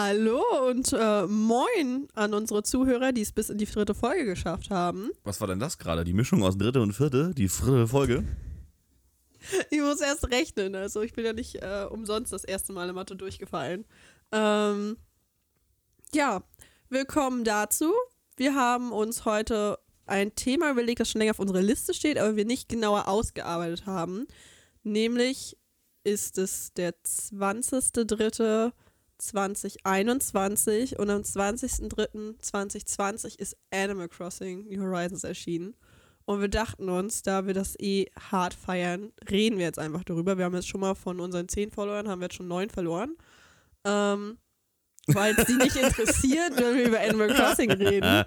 Hallo und äh, moin an unsere Zuhörer, die es bis in die dritte Folge geschafft haben. Was war denn das gerade? Die Mischung aus dritte und vierte? Die dritte Folge? Ich muss erst rechnen, also ich bin ja nicht äh, umsonst das erste Mal in Mathe durchgefallen. Ähm, ja, willkommen dazu. Wir haben uns heute ein Thema überlegt, das schon länger auf unserer Liste steht, aber wir nicht genauer ausgearbeitet haben. Nämlich ist es der 20.03.2021 und am 20.03.2020 ist Animal Crossing New Horizons erschienen. Und wir dachten uns, da wir das eh hart feiern, reden wir jetzt einfach darüber. Wir haben jetzt schon mal von unseren zehn Followern, haben wir jetzt schon neun verloren. Ähm, weil es sie nicht interessiert, wenn wir über Animal Crossing reden.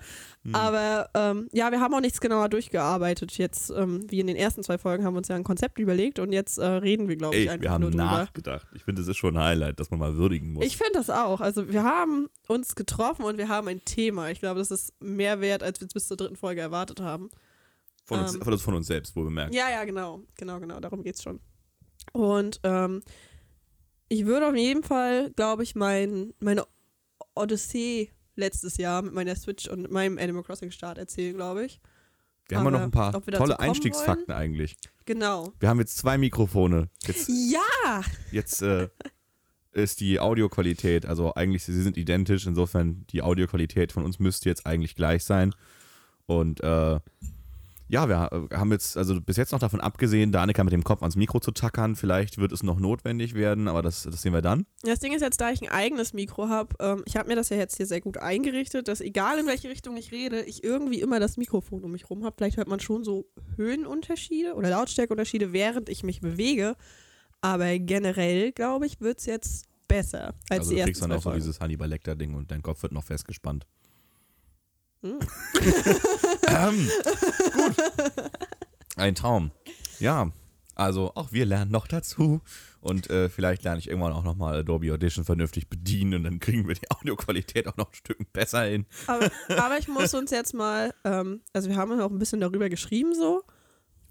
Aber ähm, ja, wir haben auch nichts genauer durchgearbeitet. Jetzt, ähm, wie in den ersten zwei Folgen, haben wir uns ja ein Konzept überlegt und jetzt äh, reden wir, glaube ich, Ey, einfach wir haben nur drüber. nachgedacht. Ich finde, das ist schon ein Highlight, das man mal würdigen muss. Ich finde das auch. Also wir haben uns getroffen und wir haben ein Thema. Ich glaube, das ist mehr wert, als wir es bis zur dritten Folge erwartet haben. von, uns, ähm, von, uns, von uns selbst, wohl bemerkt. Ja, ja, genau. Genau, genau. Darum geht's schon. Und ähm, ich würde auf jeden Fall, glaube ich, mein, meine Odyssee letztes Jahr mit meiner Switch und meinem Animal Crossing Start erzählen, glaube ich. wir haben ja noch ein paar wir tolle Einstiegsfakten eigentlich. Genau. Wir haben jetzt zwei Mikrofone. Jetzt, Ja! jetzt äh, ist die Audioqualität, also eigentlich, sie sind identisch, insofern die Audioqualität von uns müsste jetzt eigentlich gleich sein. Und äh, ja, wir ha- haben jetzt, also bis jetzt noch davon abgesehen, Danica mit dem Kopf ans Mikro zu tackern. Vielleicht wird es noch notwendig werden, aber das, das sehen wir dann. Das Ding ist jetzt, da ich ein eigenes Mikro habe, ähm, ich habe mir das ja jetzt hier sehr gut eingerichtet, dass egal in welche Richtung ich rede, ich irgendwie immer das Mikrofon um mich rum habe. Vielleicht hört man schon so Höhenunterschiede oder Lautstärkeunterschiede, während ich mich bewege. Aber generell, glaube ich, wird es jetzt besser als also die du ersten kriegst dann auch so dieses Hannibal Lecter-Ding und dein Kopf wird noch festgespannt. Hm. ähm, gut. Ein Traum. Ja, also auch wir lernen noch dazu. Und äh, vielleicht lerne ich irgendwann auch nochmal Adobe Audition vernünftig bedienen und dann kriegen wir die Audioqualität auch noch ein Stück besser hin. aber, aber ich muss uns jetzt mal, ähm, also wir haben ja auch ein bisschen darüber geschrieben so,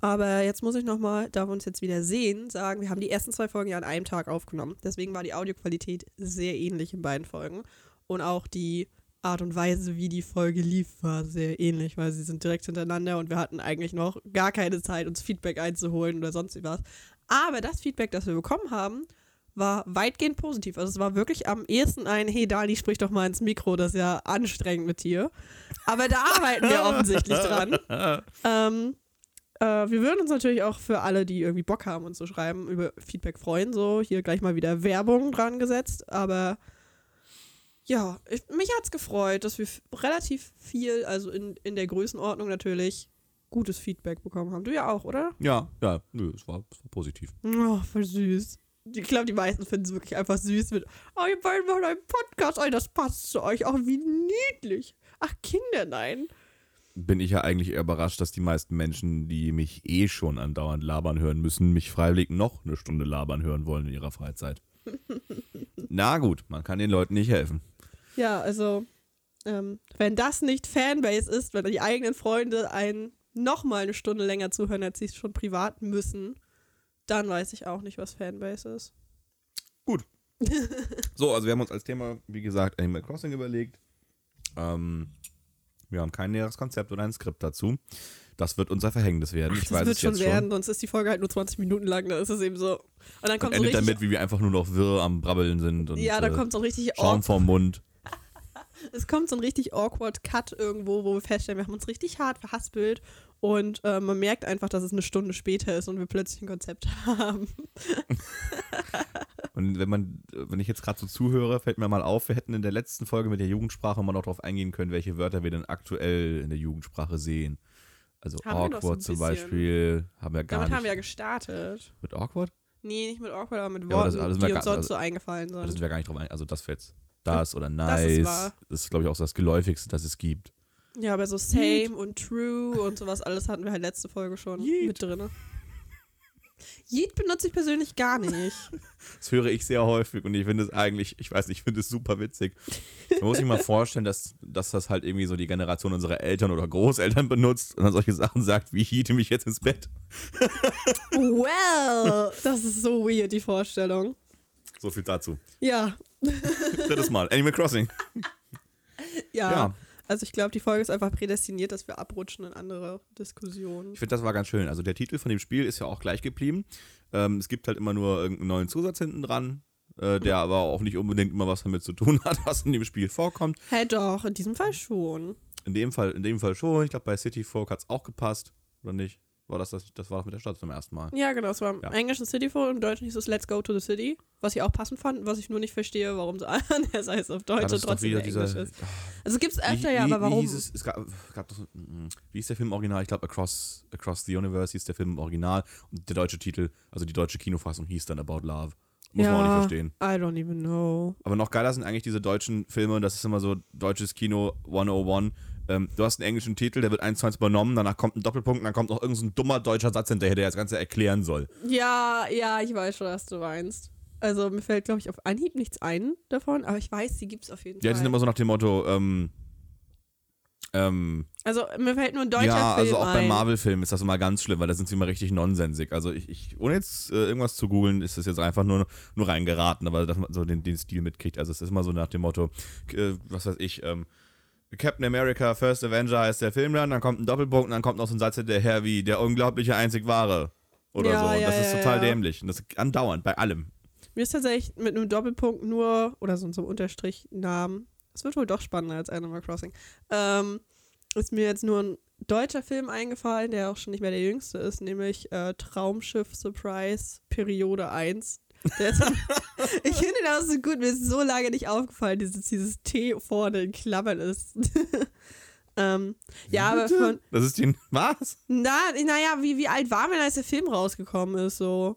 aber jetzt muss ich nochmal, da wir uns jetzt wieder sehen, sagen, wir haben die ersten zwei Folgen ja an einem Tag aufgenommen. Deswegen war die Audioqualität sehr ähnlich in beiden Folgen. Und auch die Art und Weise, wie die Folge lief, war sehr ähnlich, weil sie sind direkt hintereinander und wir hatten eigentlich noch gar keine Zeit, uns Feedback einzuholen oder sonst was. Aber das Feedback, das wir bekommen haben, war weitgehend positiv. Also es war wirklich am ehesten ein, hey Dali, sprich doch mal ins Mikro, das ist ja anstrengend mit dir. Aber da arbeiten wir offensichtlich dran. Ähm, äh, wir würden uns natürlich auch für alle, die irgendwie Bock haben und so schreiben, über Feedback freuen. So, hier gleich mal wieder Werbung dran gesetzt. Aber ja, ich, mich hat's gefreut, dass wir relativ viel, also in, in der Größenordnung natürlich, gutes Feedback bekommen haben. Du ja auch, oder? Ja, ja, nö, es war, es war positiv. Oh, voll süß. Ich glaube, die meisten finden es wirklich einfach süß mit, oh, ihr beiden machen einen Podcast, oh, das passt zu euch. Auch wie niedlich. Ach, Kinder, nein. Bin ich ja eigentlich eher überrascht, dass die meisten Menschen, die mich eh schon andauernd labern hören müssen, mich freiwillig noch eine Stunde labern hören wollen in ihrer Freizeit. Na gut, man kann den Leuten nicht helfen. Ja, also, ähm, wenn das nicht Fanbase ist, wenn die eigenen Freunde einen nochmal eine Stunde länger zuhören, als sie es schon privat müssen, dann weiß ich auch nicht, was Fanbase ist. So, also wir haben uns als Thema, wie gesagt, Animal Crossing überlegt. Ähm, wir haben kein näheres Konzept oder ein Skript dazu. Das wird unser Verhängnis werden. ich das weiß wird es schon jetzt werden, schon. sonst ist die Folge halt nur 20 Minuten lang, dann ist es eben so. Und dann Und kommt so endet richtig, damit, wie wir einfach nur noch wirr am Brabbeln sind und ja, da äh, kommt so richtig Schaum vorm Mund. Es kommt so ein richtig awkward Cut irgendwo, wo wir feststellen, wir haben uns richtig hart verhaspelt und äh, man merkt einfach, dass es eine Stunde später ist und wir plötzlich ein Konzept haben. Und wenn man, wenn ich jetzt gerade so zuhöre, fällt mir mal auf, wir hätten in der letzten Folge mit der Jugendsprache mal noch darauf eingehen können, welche Wörter wir denn aktuell in der Jugendsprache sehen. Also Haben noch so awkward zum. Beispiel haben wir gar Damit nicht. haben wir ja gestartet. mit awkward? Nee, nicht mit awkward, aber mit Ja, aber das- Worten, das sind die uns gar- sonst so also- eingefallen Da sind. sind wir gar nicht drauf ein. Also das jetzt. Das oder Das ist nice. Das ist, glaube ich, auch das geläufigste, das es gibt. Ja, aber so same und true und sowas alles hatten wir halt letzte Folge schon Yeet. mit drin. Yeet benutze ich persönlich gar nicht. Das höre ich sehr häufig und ich finde es eigentlich, ich weiß nicht, ich finde es super witzig. Man muss sich mal vorstellen, dass, dass das halt irgendwie so die Generation unserer Eltern oder Großeltern benutzt und dann solche Sachen sagt, wie hiete mich jetzt ins Bett. well, das ist so weird, die Vorstellung. So viel dazu. Ja, Drittes Mal. Animal Crossing. ja. Ja. Also ich glaube, die Folge ist einfach prädestiniert, dass wir abrutschen in andere Diskussionen. Ich finde, das war ganz schön. Also der Titel von dem Spiel ist ja auch gleich geblieben. Ähm, es gibt halt immer nur irgendeinen neuen Zusatz hinten dran, äh, der aber auch nicht unbedingt immer was damit zu tun hat, was in dem Spiel vorkommt. Hä, doch, in diesem Fall schon. In dem Fall, in dem Fall schon. Ich glaube, bei City Folk hat es auch gepasst. Oder nicht? War das, das, das war das mit der Stadt zum ersten Mal. Ja, genau. Es war im Ja. Englischen Cityful, im Deutschen hieß es Let's Go to the City. Was ich auch passend fand, was ich nur nicht verstehe, warum so anders heißt auf Deutsch Ja, das und trotzdem Englisch dieser- ist. Also gibt's öfter Wie- ja, wie- aber warum? Wie, hieß es? Es gab, gab so, mm, wie hieß der Film im Original? Ich glaube, Across, Across the Universe hieß der Film im Original. Und der deutsche Titel, also die deutsche Kinofassung hieß dann About Love. Muss man auch nicht verstehen. I don't even know. Aber noch geiler sind eigentlich diese deutschen Filme, und das ist immer so deutsches Kino 101. Ähm, du hast einen englischen Titel, der wird eins zu eins übernommen, danach kommt ein Doppelpunkt und dann kommt noch irgendein so dummer deutscher Satz hinterher, der das Ganze erklären soll. Ja, ja, ich weiß schon, was du meinst. Also mir fällt, glaube ich, auf Anhieb nichts ein davon, aber ich weiß, die gibt's auf jeden Ja, die Fall. sind immer so nach dem Motto, ähm, ähm, also mir fällt nur ein deutscher ja, Film also auch ein. bei Marvel-Filmen ist das immer ganz schlimm, weil da sind sie immer richtig nonsensig. Also ich, ich ohne jetzt äh, irgendwas zu googeln, ist das jetzt einfach nur, nur reingeraten, aber dass man so den, den Stil mitkriegt. Also es ist immer so nach dem Motto, äh, was weiß ich, ähm, Captain America First Avenger heißt der Film dann, dann kommt ein Doppelpunkt und dann kommt noch so ein Satz hinterher wie der unglaubliche einzig wahre. Oder Ja, so. Und ja, das ist total dämlich. Und das ist andauernd, bei allem. Mir ist tatsächlich mit einem Doppelpunkt nur, oder so, so einem Unterstrich-Namen, es wird wohl doch spannender als Animal Crossing, ähm, ist mir jetzt nur ein deutscher Film eingefallen, der auch schon nicht mehr der jüngste ist, nämlich äh, Traumschiff Surprise Periode 1. Ich finde das so gut, mir ist so lange nicht aufgefallen, dieses, dieses T vorne in Klammern ist. ähm, ja, aber von, Das ist die. Was? na, naja, wie, wie alt waren wir, als der Film rausgekommen ist? So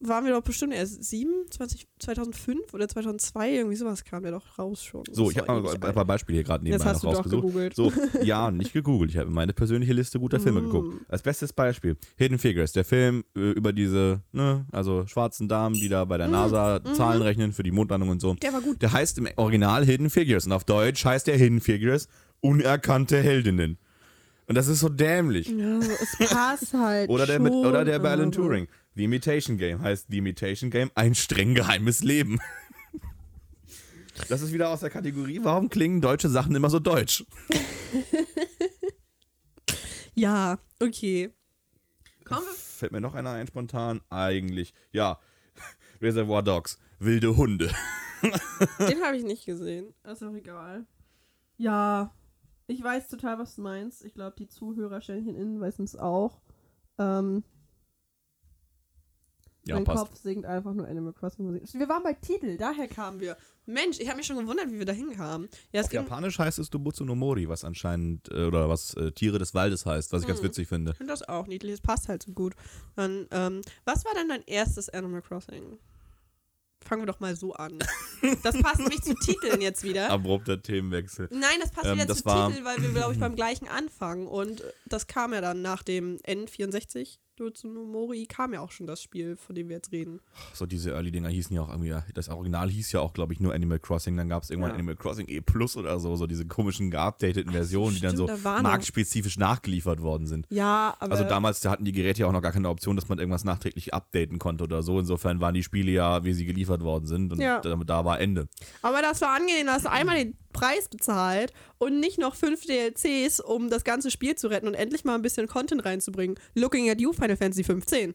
waren wir doch bestimmt erst 7, 20, 2005 oder 2002, irgendwie sowas kam der doch raus schon. So, ich habe mal ein paar Beispiele hier gerade nebenbei hast noch rausgesucht. gegoogelt. So, ja, nicht gegoogelt. Ich habe meine persönliche Liste guter Filme Mm. geguckt. Als bestes Beispiel Hidden Figures, der Film äh, über diese, ne, also schwarzen Damen, die da bei der NASA Zahlen rechnen für die Mondlandung und so. Der war gut. Der heißt im Original Hidden Figures und auf Deutsch heißt der Hidden Figures unerkannte Heldinnen. Und das ist so dämlich. Ja, es passt halt. Oder der, mit, oder der bei Alan Turing. The Imitation Game heißt The Imitation Game ein streng geheimes Leben. Das ist wieder aus der Kategorie, warum klingen deutsche Sachen immer so deutsch? Ja, okay. Wir. Fällt mir noch einer ein spontan? Eigentlich, ja. Reservoir Dogs, wilde Hunde. Den habe ich nicht gesehen. Ist auch egal. Ja, ich weiß total, was du meinst. Ich glaube, die Zuhörerstellen innen wissen es auch. Ähm, Ja, mein passt. Kopf singt einfach nur Animal Crossing Musik. Wir waren bei Titel, daher kamen wir. Mensch, ich habe mich schon gewundert, wie wir da hinkamen. Ja, Auf Japanisch heißt es Dobutsu no Mori, was anscheinend, äh, oder was äh, Tiere des Waldes heißt, was ich ganz Hm. witzig finde. ich finde das auch niedlich, es passt halt so gut. Dann, ähm, was war denn dein erstes Animal Crossing? Fangen wir doch mal so an. Das passt nämlich zu Titeln jetzt wieder. Abrupter Themenwechsel. Nein, das passt Ähm, wieder das zu war- Titel, weil wir, glaube ich, beim gleichen anfangen. Und das kam ja dann nach dem N64, Mori, kam ja auch schon das Spiel, von dem wir jetzt reden. So diese Early-Dinger hießen ja auch irgendwie, das Original hieß ja auch, glaube ich, nur Animal Crossing. Dann gab es irgendwann Ja. Animal Crossing E Plus oder so, so diese komischen geupdateten Versionen, die dann so da marktspezifisch nachgeliefert worden sind. Ja, aber. Also damals da hatten die Geräte ja auch noch gar keine Option, dass man irgendwas nachträglich updaten konnte oder so. Insofern waren die Spiele ja, wie sie geliefert worden sind und Ja. da, da war Ende. aber das war angenehm, dass du einmal den Preis bezahlt und nicht noch fünf DLCs, um das ganze Spiel zu retten und endlich mal ein bisschen Content reinzubringen. Looking at you, Final Fantasy 15.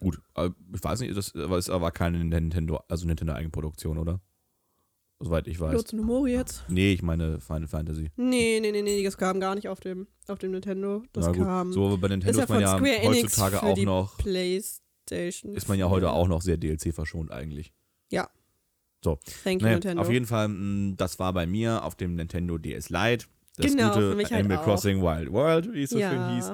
Gut, aber ich weiß nicht, das aber es war keine Nintendo, also Nintendo Eigenproduktion, oder? Soweit ich weiß. Lotso no Mori jetzt? Nee, ich meine Final Fantasy. Nee, nee, nee, nee, das kam gar nicht auf dem, auf dem Nintendo. Das Na gut, kam. so aber bei Nintendo ist ja ist man ja Square heutzutage auch noch, PlayStation. ist man ja heute auch noch sehr DLC verschont eigentlich. Ja. So. Thank you, Nee, Nintendo. auf jeden Fall, mh, das war bei mir auf dem Nintendo DS Lite. Das Genau, gute für mich halt Animal auch. Crossing Wild World, wie es so ja. schön hieß.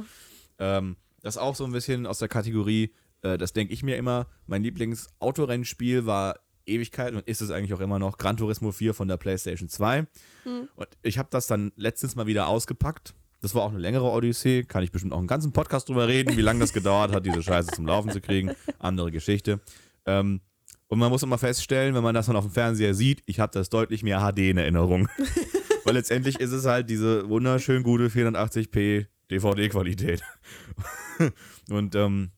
Ähm, das auch so ein bisschen aus der Kategorie, äh, das denke ich mir immer, mein Lieblings-Autorennspiel war Ewigkeit und ist es eigentlich auch immer noch Gran Turismo 4 von der PlayStation 2. Hm. Und ich habe das dann letztens mal wieder ausgepackt. Das war auch eine längere Odyssee, kann ich bestimmt auch einen ganzen Podcast drüber reden, wie lange das gedauert hat, diese Scheiße zum Laufen zu kriegen. Andere Geschichte. Ähm, und man muss immer feststellen, wenn man das dann auf dem Fernseher sieht, ich habe das deutlich mehr HD in Erinnerung. Weil letztendlich ist es halt diese wunderschön gute 480p DVD-Qualität. Und ähm,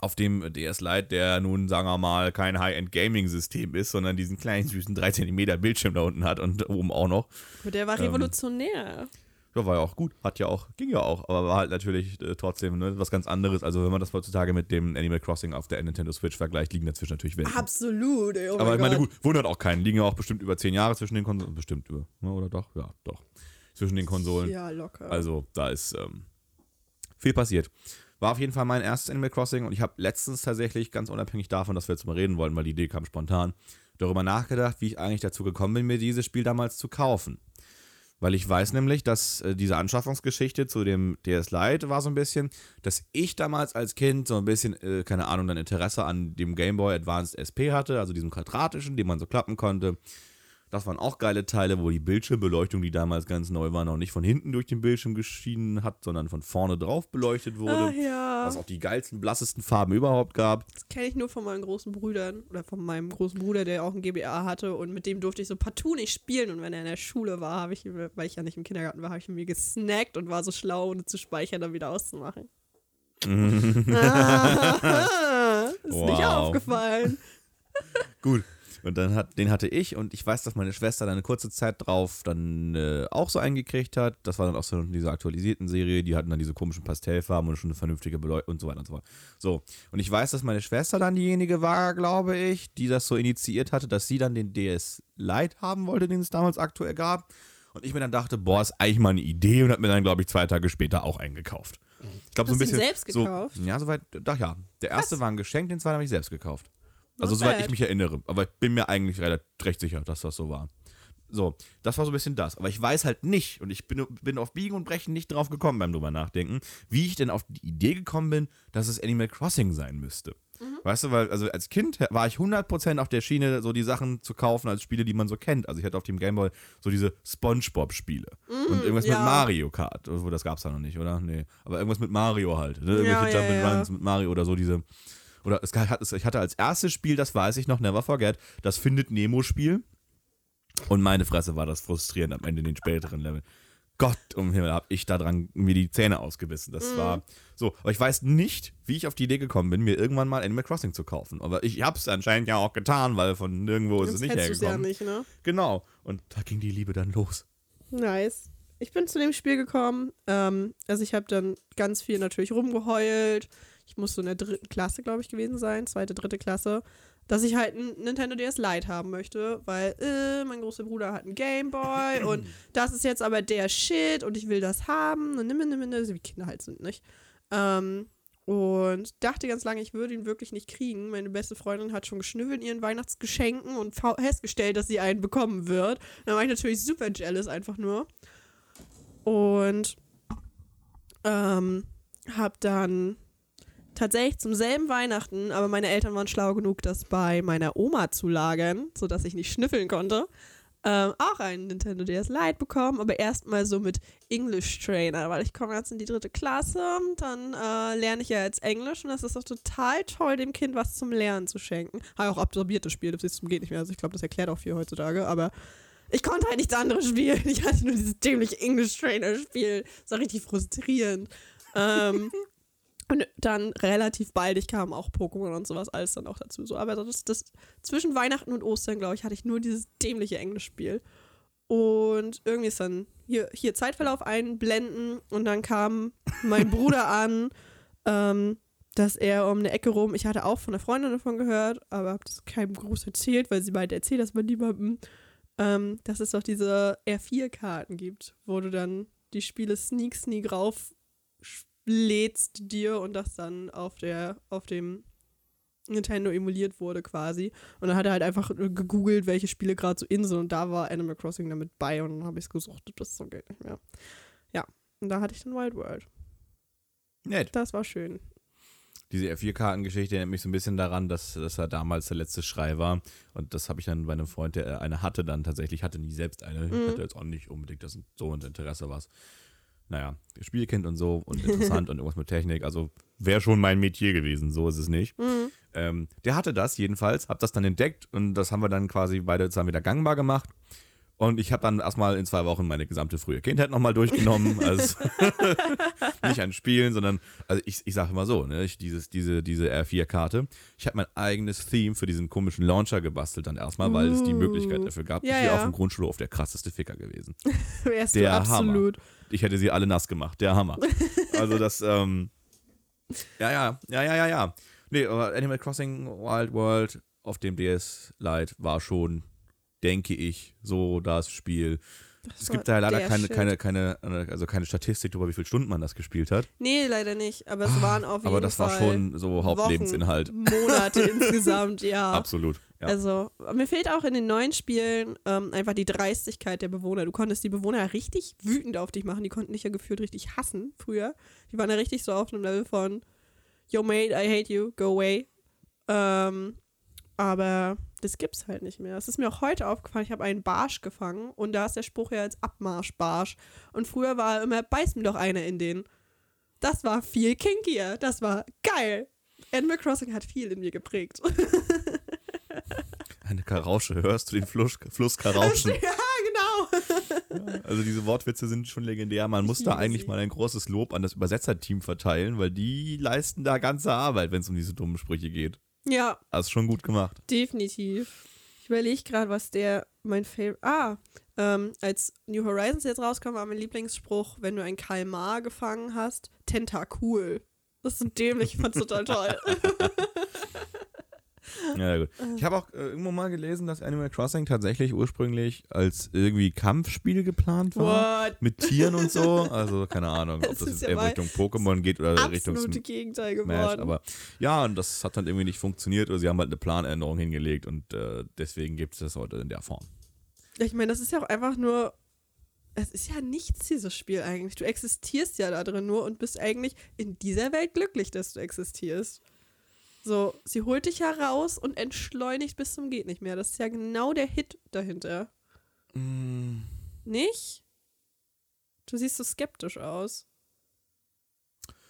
auf dem DS Lite, der nun, sagen wir mal, kein High-End-Gaming-System ist, sondern diesen kleinen, süßen 3 cm Bildschirm da unten hat und oben auch noch. Der war Ähm, revolutionär. Ja, war ja auch gut. Hat ja auch, ging ja auch, aber war halt natürlich äh, trotzdem ne, was ganz anderes. Also, wenn man das heutzutage mit dem Animal Crossing auf der Nintendo Switch vergleicht, liegen dazwischen natürlich Welten. Absolut, ey, oh aber ich meine, Gott. gut, wundert auch keinen. Liegen ja auch bestimmt über zehn Jahre zwischen den Konsolen. Bestimmt über, ne, oder doch? Ja, doch. Zwischen den Konsolen. Ja, locker. Also, da ist ähm, viel passiert. War auf jeden Fall mein erstes Animal Crossing und ich habe letztens tatsächlich, ganz unabhängig davon, dass wir jetzt mal reden wollten, weil die Idee kam spontan, darüber nachgedacht, wie ich eigentlich dazu gekommen bin, mir dieses Spiel damals zu kaufen. Weil ich weiß nämlich, dass äh, diese Anschaffungsgeschichte zu dem DS Lite war so ein bisschen, dass ich damals als Kind so ein bisschen, äh, keine Ahnung, dann Interesse an dem Game Boy Advanced SP hatte, also diesem quadratischen, den man so klappen konnte. Das waren auch geile Teile, wo die Bildschirmbeleuchtung, die damals ganz neu war, noch nicht von hinten durch den Bildschirm geschienen hat, sondern von vorne drauf beleuchtet wurde. Ach ja. Was auch die geilsten, blassesten Farben überhaupt gab. Das kenne ich nur von meinen großen Brüdern oder von meinem großen Bruder, der auch ein GBA hatte und mit dem durfte ich so partout nicht spielen und wenn er in der Schule war, habe ich, weil ich ja nicht im Kindergarten war, habe ich mir gesnackt und war so schlau, ohne zu speichern, dann wieder auszumachen. Ah, ist nicht Wow. aufgefallen. Gut. Und dann hat, den hatte ich und ich weiß, dass meine Schwester dann eine kurze Zeit drauf dann äh, auch so eingekriegt hat. Das war dann auch so diese aktualisierten Serie, die hatten dann diese komischen Pastellfarben und schon eine vernünftige Beleuchtung und so weiter und so fort. So. Und ich weiß, dass meine Schwester dann diejenige war, glaube ich, die das so initiiert hatte, dass sie dann den DS Lite haben wollte, den es damals aktuell gab. Und ich mir dann dachte, boah, ist eigentlich mal eine Idee und hat mir dann, glaube ich, zwei Tage später auch eingekauft. Ich glaube, so ein bisschen. selbst so, gekauft? Ja, soweit, doch ja. Der erste war ein Geschenk, den zweiten habe ich selbst gekauft. Also, Not soweit bad. ich mich erinnere. Aber ich bin mir eigentlich relativ recht sicher, dass das so war. So, das war so ein bisschen das. Aber ich weiß halt nicht, und ich bin, bin auf Biegen und Brechen nicht drauf gekommen beim drüber nachdenken, wie ich denn auf die Idee gekommen bin, dass es Animal Crossing sein müsste. Mhm. Weißt du, weil also als Kind war ich 100% auf der Schiene, so die Sachen zu kaufen als Spiele, die man so kennt. Also ich hatte auf dem Gameboy so diese Spongebob-Spiele. und irgendwas Mhm, ja. mit Mario Kart. Oh, das gab's da noch nicht, oder? Nee. Aber irgendwas mit Mario halt. Ne? Irgendwelche Ja, ja, Jump'n'Runs ja. mit Mario oder so diese. Oder es hat, ich hatte als erstes Spiel, das weiß ich noch, Never Forget, das Findet Nemo-Spiel. Und meine Fresse war das frustrierend am Ende in den späteren Leveln. Gott um Himmel, hab ich da dran mir die Zähne ausgebissen. Das war so. Aber ich weiß nicht, wie ich auf die Idee gekommen bin, mir irgendwann mal Animal Crossing zu kaufen. Aber ich hab's anscheinend ja auch getan, weil von nirgendwo ist es nicht du's ja hergekommen. nicht, ne? Genau. Und da ging die Liebe dann los. Nice. Ich bin zu dem Spiel gekommen. Ähm, also ich habe dann ganz viel natürlich rumgeheult. Ich muss so in der dritten Klasse, glaube ich, gewesen sein, zweite, dritte Klasse, dass ich halt ein Nintendo DS Lite haben möchte, weil äh, mein großer Bruder hat einen Gameboy und das ist jetzt aber der Shit und ich will das haben und nimm, nimm, nimm, so wie Kinder halt sind, nicht? Ähm, und dachte ganz lange, ich würde ihn wirklich nicht kriegen. Meine beste Freundin hat schon geschnüffelt in ihren Weihnachtsgeschenken und festgestellt, dass sie einen bekommen wird. Dann war ich natürlich super jealous einfach nur. Und ähm, hab dann tatsächlich zum selben Weihnachten, aber meine Eltern waren schlau genug, das bei meiner Oma zu lagern, sodass ich nicht schnüffeln konnte. Ähm, auch einen Nintendo DS Lite bekommen, aber erstmal so mit English Trainer, weil ich komme jetzt in die dritte Klasse, dann äh, lerne ich ja jetzt Englisch und das ist doch total toll, dem Kind was zum Lernen zu schenken. Habe auch absorbiert das Spiel, das ist- geht nicht mehr, also ich glaube, das erklärt auch viel heutzutage, aber ich konnte halt nichts anderes spielen. Ich hatte nur dieses dämliche English Trainer Spiel. Das war richtig frustrierend. ähm, und dann relativ baldig kamen auch Pokémon und sowas alles dann auch dazu. So, aber das, das zwischen Weihnachten und Ostern, glaube ich, hatte ich nur dieses dämliche Englischspiel. Und irgendwie ist dann hier, hier Zeitverlauf einblenden und dann kam mein Bruder an, ähm, dass er um eine Ecke rum, ich hatte auch von einer Freundin davon gehört, aber habe das keinem groß erzählt, weil sie beide erzählt, dass man niemandem, ähm, dass es doch diese R4-Karten gibt, wo du dann die Spiele Sneak Sneak rauf lädst dir und das dann auf der auf dem Nintendo emuliert wurde quasi. Und dann hat er halt einfach gegoogelt, welche Spiele gerade so in sind und da war Animal Crossing damit bei und dann habe ich es gesucht, das so geht nicht mehr. Ja, und da hatte ich dann Wild World. Nett. Das war schön. Diese R4-Kartengeschichte erinnert mich so ein bisschen daran, dass das ja damals der letzte Schrei war. Und das habe ich dann bei einem Freund, der eine hatte, dann tatsächlich, hatte nie selbst eine. Ich Mhm. hatte jetzt auch nicht unbedingt das so ein Interesse was. Naja, Spielkind und so und interessant und irgendwas mit Technik. Also wäre schon mein Metier gewesen, so ist es nicht. Mhm. Ähm, der hatte das jedenfalls, hab das dann entdeckt und das haben wir dann quasi beide zusammen wieder gangbar gemacht. Und ich habe dann erstmal in zwei Wochen meine gesamte frühe Kindheit nochmal durchgenommen. Also nicht an Spielen, sondern, also ich, ich sage immer so, ne, ich, dieses, diese, diese R4-Karte. Ich habe mein eigenes Theme für diesen komischen Launcher gebastelt dann erstmal, weil es die Möglichkeit dafür gab. Ja, ich wäre ja. auf dem Grundschulhof der krasseste Ficker gewesen. Wärst Der du absolut. Ich hätte sie alle nass gemacht. Der Hammer. Also das, ähm, ja, ja, ja, ja, ja, ja. Nee, aber Animal Crossing Wild World auf dem DS Lite war schon, denke ich, so das Spiel. Es war gibt da leider der keine, Shit. keine, keine, also keine Statistik darüber, wie viele Stunden man das gespielt hat. Nee, leider nicht. Aber es waren auf jeden Aber das war Fall schon so Hauptlebensinhalt. Wochen, Monate insgesamt, ja. Absolut. Ja. Also, mir fehlt auch in den neuen Spielen ähm, einfach die Dreistigkeit der Bewohner. Du konntest die Bewohner richtig wütend auf dich machen. Die konnten dich ja gefühlt richtig hassen früher. Die waren ja richtig so auf einem Level von Yo, mate, I hate you, go away. Ähm, aber das gibt's halt nicht mehr. Es ist mir auch heute aufgefallen, ich habe einen Barsch gefangen und da ist der Spruch ja als Abmarsch-Barsch. Und früher war er immer, beiß mir doch einer in den. Das war viel kinkier. Das war geil. Animal Crossing hat viel in mir geprägt. Eine Karausche, hörst du den Fluss, Fluss Karauschen? ja, genau. Also diese Wortwitze sind schon legendär. Man muss da eigentlich mal ein großes Lob an das Übersetzerteam verteilen, weil die leisten da ganze Arbeit, wenn es um diese dummen Sprüche geht. Ja, Das ist schon gut gemacht. definitiv. Ich überlege gerade, was der mein Favorite. Ah, ähm, als New Horizons jetzt rauskam, war mein Lieblingsspruch, wenn du ein Kalmar gefangen hast, Tentacool. Das ist so dämlich, ich fand's total toll. Ja, gut. Ich habe auch äh, irgendwo mal gelesen, dass Animal Crossing tatsächlich ursprünglich als irgendwie Kampfspiel geplant war. What? Mit Tieren und so. Also keine Ahnung, ob Das das, jetzt ja eher Richtung Pokémon geht oder Richtung Absolute Sm- Gegenteil Smash. geworden. Aber ja, und das hat dann irgendwie nicht funktioniert oder sie haben halt eine Planänderung hingelegt und äh, deswegen gibt es das heute in der Form. Ich meine, das ist ja auch einfach nur. Es ist ja nichts, dieses Spiel eigentlich. Du existierst ja da drin nur und bist eigentlich in dieser Welt glücklich, dass du existierst. So, sie holt dich heraus und entschleunigt bis zum Geht nicht mehr. Das ist ja genau der Hit dahinter. Mm. Nicht? Du siehst so skeptisch aus.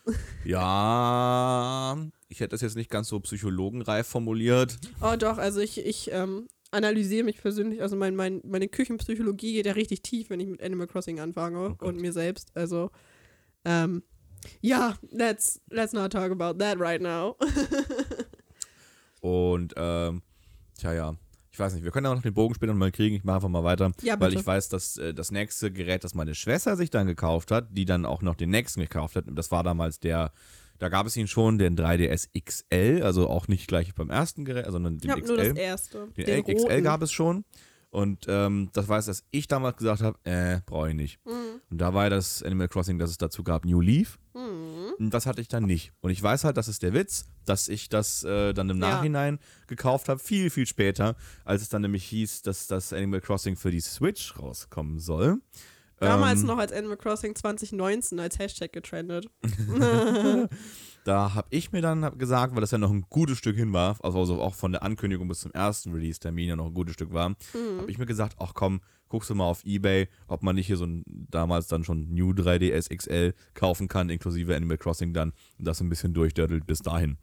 Ja, ich hätte das jetzt nicht ganz so psychologenreif formuliert. Oh doch, also ich, ich ähm, analysiere mich persönlich, also mein, mein, meine Küchenpsychologie geht ja richtig tief, wenn ich mit Animal Crossing anfange Gott. und mir selbst. Also, ähm, ja, let's, let's not talk about that right now. Und, ähm, tja, ja. Ich weiß nicht, wir können ja noch den Bogen später mal kriegen. Ich mache einfach mal weiter. Ja, weil bitte. ich weiß, dass äh, das nächste Gerät, das meine Schwester sich dann gekauft hat, die dann auch noch den nächsten gekauft hat, das war damals der, da gab es ihn schon, den 3DS XL, also auch nicht gleich beim ersten Gerät, sondern den Ich XL. nur das erste. Den, Den, XL roten. gab es schon. Und ähm, das weiß, dass ich damals gesagt habe, äh, brauche ich nicht. Mhm. Und da war ja das Animal Crossing, dass es dazu gab, New Leaf. Mhm. Und das hatte ich dann nicht. Und ich weiß halt, das ist der Witz, dass ich das äh, dann im Ja. Nachhinein gekauft habe, viel, viel später, als es dann nämlich hieß, dass das Animal Crossing für die Switch rauskommen soll. Damals Ähm, noch als Animal Crossing 2019 als Hashtag getrendet. Da habe ich mir dann gesagt, weil das ja noch ein gutes Stück hin war, also auch von der Ankündigung bis zum ersten Release-Termin ja noch ein gutes Stück war, Mhm. habe ich mir gesagt, ach komm, guckst du mal auf Ebay, ob man nicht hier so ein damals dann schon New 3DS XL kaufen kann, inklusive Animal Crossing dann und das ein bisschen durchdörtelt bis dahin.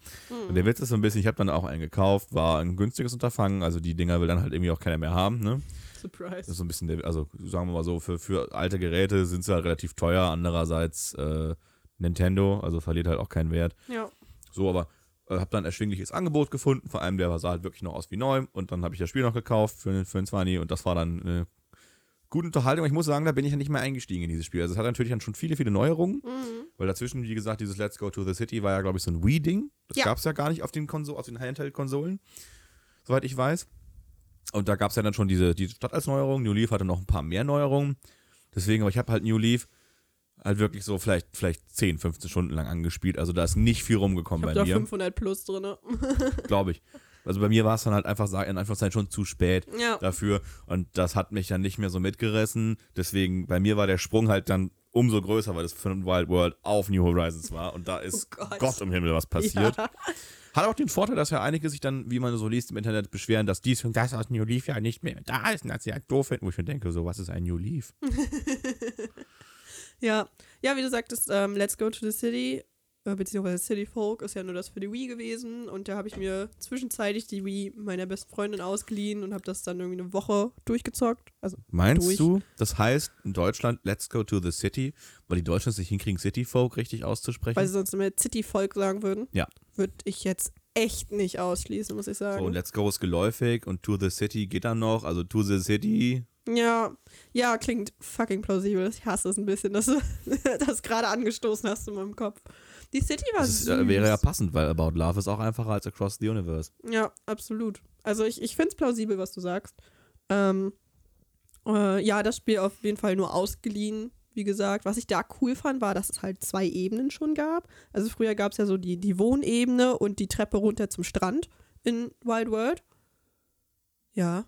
Und der Witz ist so ein bisschen, ich habe dann auch einen gekauft, war ein günstiges Unterfangen, also die Dinger will dann halt irgendwie auch keiner mehr haben, ne? Das Surprise. ist so ein bisschen, der, also sagen wir mal so, für, für alte Geräte sind sie halt relativ teuer, andererseits äh, Nintendo, also verliert halt auch keinen Wert. Ja. So, aber äh, habe dann ein erschwingliches Angebot gefunden, vor allem der sah halt wirklich noch aus wie neu und dann habe ich das Spiel noch gekauft für, für einen 20 und das war dann eine gute Unterhaltung. Ich muss sagen, da bin ich ja nicht mehr eingestiegen in dieses Spiel. Also es hat natürlich dann schon viele, viele Neuerungen, Mhm. weil dazwischen, wie gesagt, dieses Let's Go to the City war ja, glaube ich, so ein Wii-Ding. Das Ja. gab es ja gar nicht auf den, Konso auf den Handheld-Konsolen, soweit ich weiß. Und da gab es ja dann schon diese, diese Stadt als Neuerung. New Leaf hatte noch ein paar mehr Neuerungen. Deswegen, aber ich habe halt New Leaf halt wirklich so vielleicht, vielleicht 10, 15 Stunden lang angespielt. Also da ist nicht viel Ich rumgekommen habe bei da mir, 500 plus drin. glaube ich. Also bei mir war es dann halt einfach, in Anführungszeichen, schon zu spät Ja. dafür. Und das hat mich dann nicht mehr so mitgerissen. Deswegen, bei mir war der Sprung halt dann umso größer, weil das von Wild World auf New Horizons war. Und da ist Oh Gott. Gott im Himmel was passiert. Ja. Hat auch den Vorteil, dass ja einige sich dann, wie man so liest im Internet, beschweren, dass dies und das aus New Leaf ja nicht mehr da ist und dass sie halt doof finden. Wo ich mir denke, so, was ist ein New Leaf? Ja, ja, wie du sagtest, ähm, Let's Go to the City äh, beziehungsweise City Folk ist ja nur das für die Wii gewesen und da habe ich mir zwischenzeitlich die Wii meiner besten Freundin ausgeliehen und habe das dann irgendwie eine Woche durchgezockt. Also Meinst durch. du, das heißt in Deutschland, let's go to the city, weil die Deutschen es nicht hinkriegen, City Folk richtig auszusprechen? weil sie sonst immer City Folk sagen würden. Ja. Würde ich jetzt echt nicht ausschließen, muss ich sagen. so, let's go ist geläufig und to the city geht dann noch, also to the city. Ja, ja, klingt fucking plausibel. Ich hasse es ein bisschen, dass du das gerade angestoßen hast in meinem Kopf. Die City war Das ist, süß. äh, wäre ja passend, weil About Love ist auch einfacher als Across the Universe. Ja, absolut. Also ich, ich finde es plausibel, was du sagst. Ähm, äh, ja, das Spiel auf jeden Fall nur ausgeliehen, wie gesagt. Was ich da cool fand, war, dass es halt zwei Ebenen schon gab. Also früher gab es ja so die, die Wohnebene und die Treppe runter zum Strand in Wild World. Ja.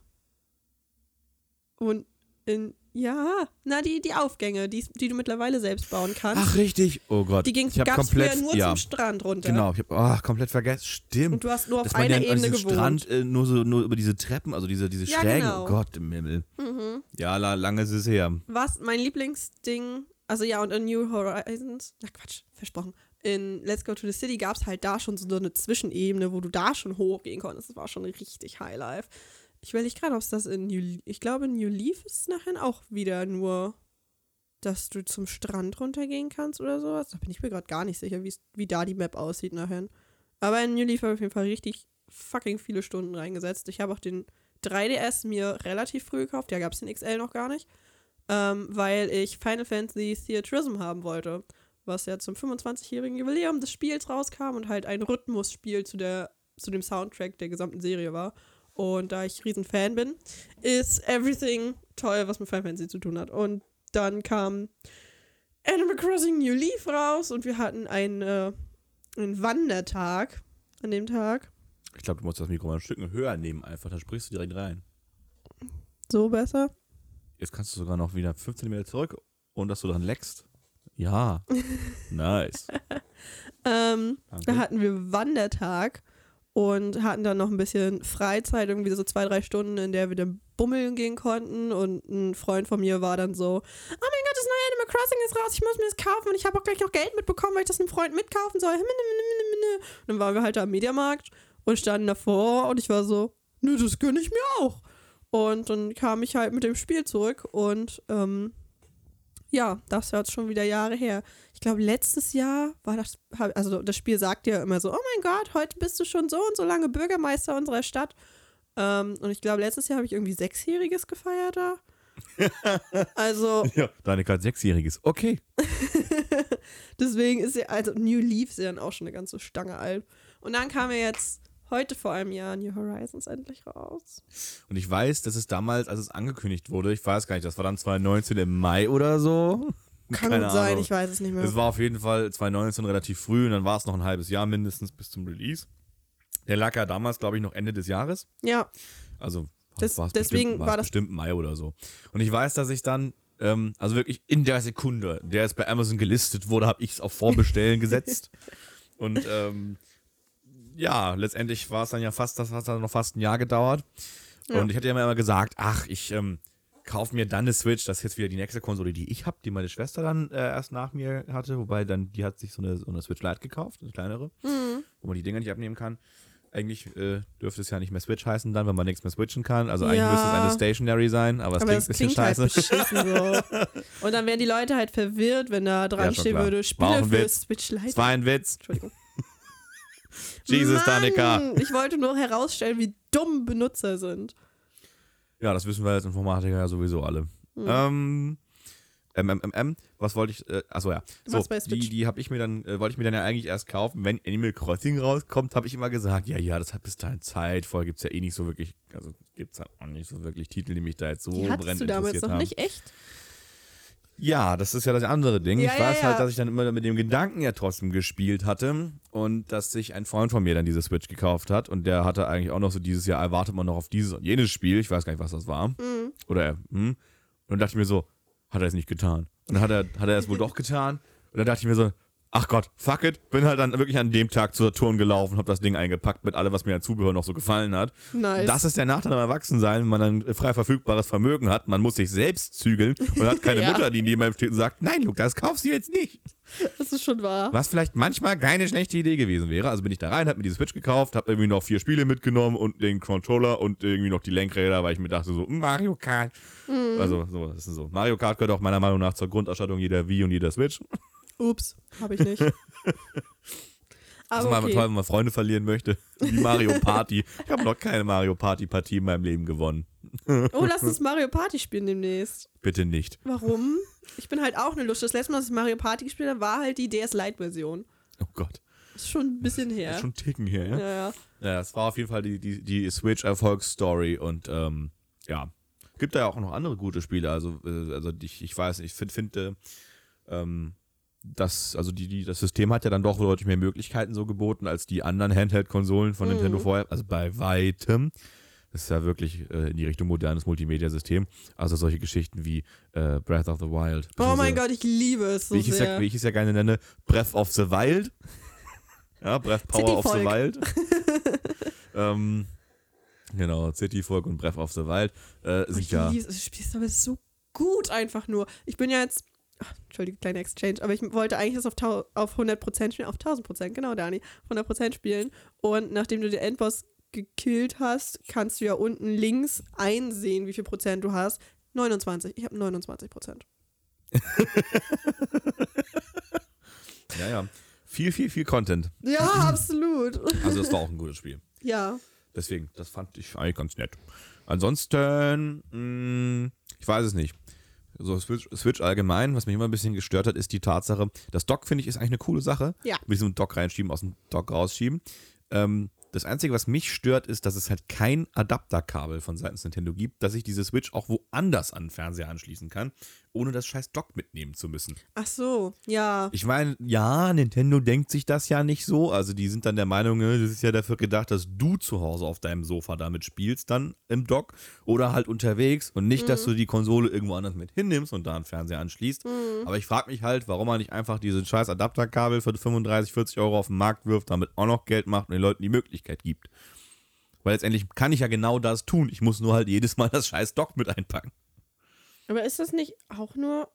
Und in, ja, na, die, die Aufgänge, die, die du mittlerweile selbst bauen kannst. Ach, richtig. Oh Gott. die ging ganz komplett, früher nur ja, zum Strand runter. genau, ich habe oh, komplett vergessen. Stimmt. Und du hast nur auf einer ja Ebene gewohnt. Strand äh, nur so nur über diese Treppen, also diese, diese Ja, Schrägen. genau. Oh Gott im Himmel. Mhm. Ja, la, lange ist es her. Was mein Lieblingsding, also ja, und in New Horizons, na Quatsch, versprochen. In Let's Go to the City gab es halt da schon so eine Zwischenebene, wo du da schon hochgehen konntest. Das war schon richtig Highlife. Ich will nicht gerade, ob es das in New Ich glaube, in New Leaf ist es nachher auch wieder nur, dass du zum Strand runtergehen kannst oder sowas. Da bin ich mir gerade gar nicht sicher, wie da die Map aussieht nachher. Aber in New Leaf habe ich auf jeden Fall richtig fucking viele Stunden reingesetzt. Ich habe auch den 3DS mir relativ früh gekauft. Ja, gab es den XL noch gar nicht ähm, weil ich Final Fantasy Theatrism haben wollte, was ja zum 25-jährigen Jubiläum des Spiels rauskam und halt ein Rhythmusspiel zu, der, zu dem Soundtrack der gesamten Serie war. Und da ich riesen Fan bin, ist everything toll, was mit Final Fantasy zu tun hat. Und dann kam Animal Crossing New Leaf raus und wir hatten einen, äh, einen Wandertag an dem Tag. Ich glaube, du musst das Mikro mal ein Stück höher nehmen einfach, dann sprichst du direkt rein. So besser. Jetzt kannst du sogar noch wieder 15 Meter zurück und dass du dran leckst. Ja. nice. Ähm, Danke. Da hatten wir Wandertag und hatten dann noch ein bisschen Freizeit, irgendwie so zwei, drei Stunden, in der wir dann bummeln gehen konnten. Und ein Freund von mir war dann so: Oh mein Gott, das neue Animal Crossing ist raus, ich muss mir das kaufen und ich habe auch gleich noch Geld mitbekommen, weil ich das einem Freund mitkaufen soll. Und dann waren wir halt da am Mediamarkt und standen davor und ich war so: Nö, das gönne ich mir auch. Und dann kam ich halt mit dem Spiel zurück und ähm, ja, das war jetzt schon wieder Jahre her. Ich glaube, letztes Jahr war das, also das Spiel sagt ja immer so, oh mein Gott, heute bist du schon so und so lange Bürgermeister unserer Stadt. Ähm, und ich glaube, letztes Jahr habe ich irgendwie Sechsjähriges gefeiert da. also, Ja, deine gerade Sechsjähriges. Okay. deswegen ist ja, also New Leaf ist ja dann auch schon eine ganze Stange alt. Und dann kam ja jetzt heute vor einem Jahr New Horizons endlich raus. Und ich weiß, dass es damals, als es angekündigt wurde, ich weiß gar nicht, das war dann 2019 im Mai oder so. Kann Keine gut sein, Ahnung. ich weiß es nicht mehr. Es war auf jeden Fall 2019 relativ früh und dann war es noch ein halbes Jahr mindestens bis zum Release. Der lag ja damals, glaube ich, noch Ende des Jahres. ja, Also Das- deswegen bestimmt, war das- bestimmt Mai oder so. Und ich weiß, dass ich dann, ähm, also wirklich in der Sekunde, der es bei Amazon gelistet wurde, habe ich es auf Vorbestellen gesetzt. Und ähm, ja, letztendlich war es dann ja fast, das hat dann noch fast ein Jahr gedauert. Ja. Und ich hatte ja immer gesagt, ach, ich ähm, kaufe mir dann eine Switch. Das ist jetzt wieder die nächste Konsole, die ich habe, die meine Schwester dann äh, erst nach mir hatte. Wobei dann, die hat sich so eine, so eine Switch Lite gekauft, eine kleinere, Mhm. wo man die Dinger nicht abnehmen kann. Eigentlich äh, dürfte es ja nicht mehr Switch heißen dann, wenn man nichts mehr switchen kann. Also eigentlich Ja. müsste es eine Stationary sein, aber es aber klingt das ein bisschen halt scheiße. beschissen so. Und dann wären die Leute halt verwirrt, wenn da dran Ja, stehen würde, Spiele für. Switch Lite. Es war ein Witz. Entschuldigung. Jesus, Mann, Danica. Ich wollte nur herausstellen, wie dumm Benutzer sind. Ja, das wissen wir als Informatiker ja sowieso alle. Hm. Ähm, MMM, was wollte ich, äh, achso ja, so, die, die habe ich mir dann, äh, wollte ich mir dann ja eigentlich erst kaufen, wenn Animal Crossing rauskommt, habe ich immer gesagt, ja, ja, das hat bis dahin Zeit, vorher gibt es ja eh nicht so wirklich, also gibt es halt auch nicht so wirklich Titel, die mich da jetzt so Die brennend du damals interessiert noch haben. nicht echt? Ja, das ist ja das andere Ding. Ja, ich weiß ja. halt, dass ich dann immer mit dem Gedanken ja trotzdem gespielt hatte und dass sich ein Freund von mir dann diese Switch gekauft hat und der hatte eigentlich auch noch so dieses Jahr erwartet man noch auf dieses und jenes Spiel. Ich weiß gar nicht, was das war. Mhm. Oder er, hm. Und dann dachte ich mir so, hat er es nicht getan. Und dann hat er, hat er es wohl doch getan. Und dann dachte ich mir so, ach Gott, fuck it. Bin halt dann wirklich an dem Tag zur Turn gelaufen, hab das Ding eingepackt mit allem, was mir an Zubehör noch so gefallen hat. Nice. Das ist der Nachteil am Erwachsensein, wenn man dann frei verfügbares Vermögen hat. Man muss sich selbst zügeln und hat keine Ja. Mutter, die neben einem steht und sagt, nein, Luke, das kaufst du jetzt nicht. Das ist schon wahr. Was vielleicht manchmal keine schlechte Idee gewesen wäre. Also bin ich da rein, hab mir die Switch gekauft, hab irgendwie noch vier Spiele mitgenommen und den Controller und irgendwie noch die Lenkräder, weil ich mir dachte so, Mario Kart. Mhm. Also so, das ist so. Mario Kart gehört auch meiner Meinung nach zur Grundausstattung jeder Wii und jeder Switch. Ups, habe ich nicht. Das Aber ist mal okay. toll, wenn man Freunde verlieren möchte. Wie Mario Party. Ich habe noch keine Mario Party Partie in meinem Leben gewonnen. Oh, lass uns Mario Party spielen demnächst. Bitte nicht. Warum? Ich bin halt auch eine Lust. Das letzte Mal, dass ich Mario Party gespielt habe, war halt die DS Lite-Version. Oh Gott. Ist schon ein bisschen Das her. ist schon ein Ticken hier, ja? ja, ja. Ja, es war auf jeden Fall die, die, die Switch-Erfolgsstory und ähm, ja, gibt da ja auch noch andere gute Spiele. Also, äh, also ich, ich weiß, ich finde, find, äh, ähm, das, also die, die, das System hat ja dann doch deutlich mehr Möglichkeiten so geboten als die anderen Handheld-Konsolen von Mhm. Nintendo vorher. Also bei weitem. Das ist ja wirklich äh, in die Richtung modernes Multimedia-System. Also solche Geschichten wie äh, Breath of the Wild. Oh mein Gott, ich liebe es so wie ich, es ja, sehr. wie ich es ja gerne nenne, Breath of the Wild. Ja, Breath Power of the. Wild. ähm, genau, City Folk und Breath of the Wild äh, Oh, sind ich ja. liebe es. Du spielst aber so gut einfach nur. Ich bin ja jetzt. Ach, Entschuldige, kleine Exchange, aber ich wollte eigentlich das auf, auf 100% spielen, auf 1000%, genau, Dani, 100% spielen. Und nachdem du den Endboss gekillt hast, kannst du ja unten links einsehen, wie viel Prozent du hast. 29. Ich habe 29 Prozent. Ja, ja. Viel, viel, viel Content. Ja, absolut. Also, das war auch ein gutes Spiel. Ja. Deswegen, das fand ich eigentlich ganz nett. Ansonsten, mh, ich weiß es nicht. So Switch, Switch allgemein, was mich immer ein bisschen gestört hat, ist die Tatsache, das Dock finde ich ist eigentlich eine coole Sache. Ja. Mit diesem Dock reinschieben, aus dem Dock rausschieben. Ähm, das Einzige, was mich stört, ist, dass es halt kein Adapterkabel von seitens Nintendo gibt, dass ich diese Switch auch woanders an den Fernseher anschließen kann, ohne das scheiß Dock mitnehmen zu müssen. Ach so, ja. Ich meine, ja, Nintendo denkt sich das ja nicht so. Also die sind dann der Meinung, ne, das ist ja dafür gedacht, dass du zu Hause auf deinem Sofa damit spielst, dann im Dock oder halt unterwegs und nicht, dass du die Konsole irgendwo anders mit hinnimmst und da einen Fernseher anschließt. Aber ich frage mich halt, warum man nicht einfach diese scheiß Adapterkabel für 35, 40 Euro auf den Markt wirft, damit auch noch Geld macht und den Leuten die Möglichkeit gibt. Weil letztendlich kann ich ja genau das tun. Ich muss nur halt jedes Mal das scheiß Dock mit einpacken. Aber ist das nicht auch nur.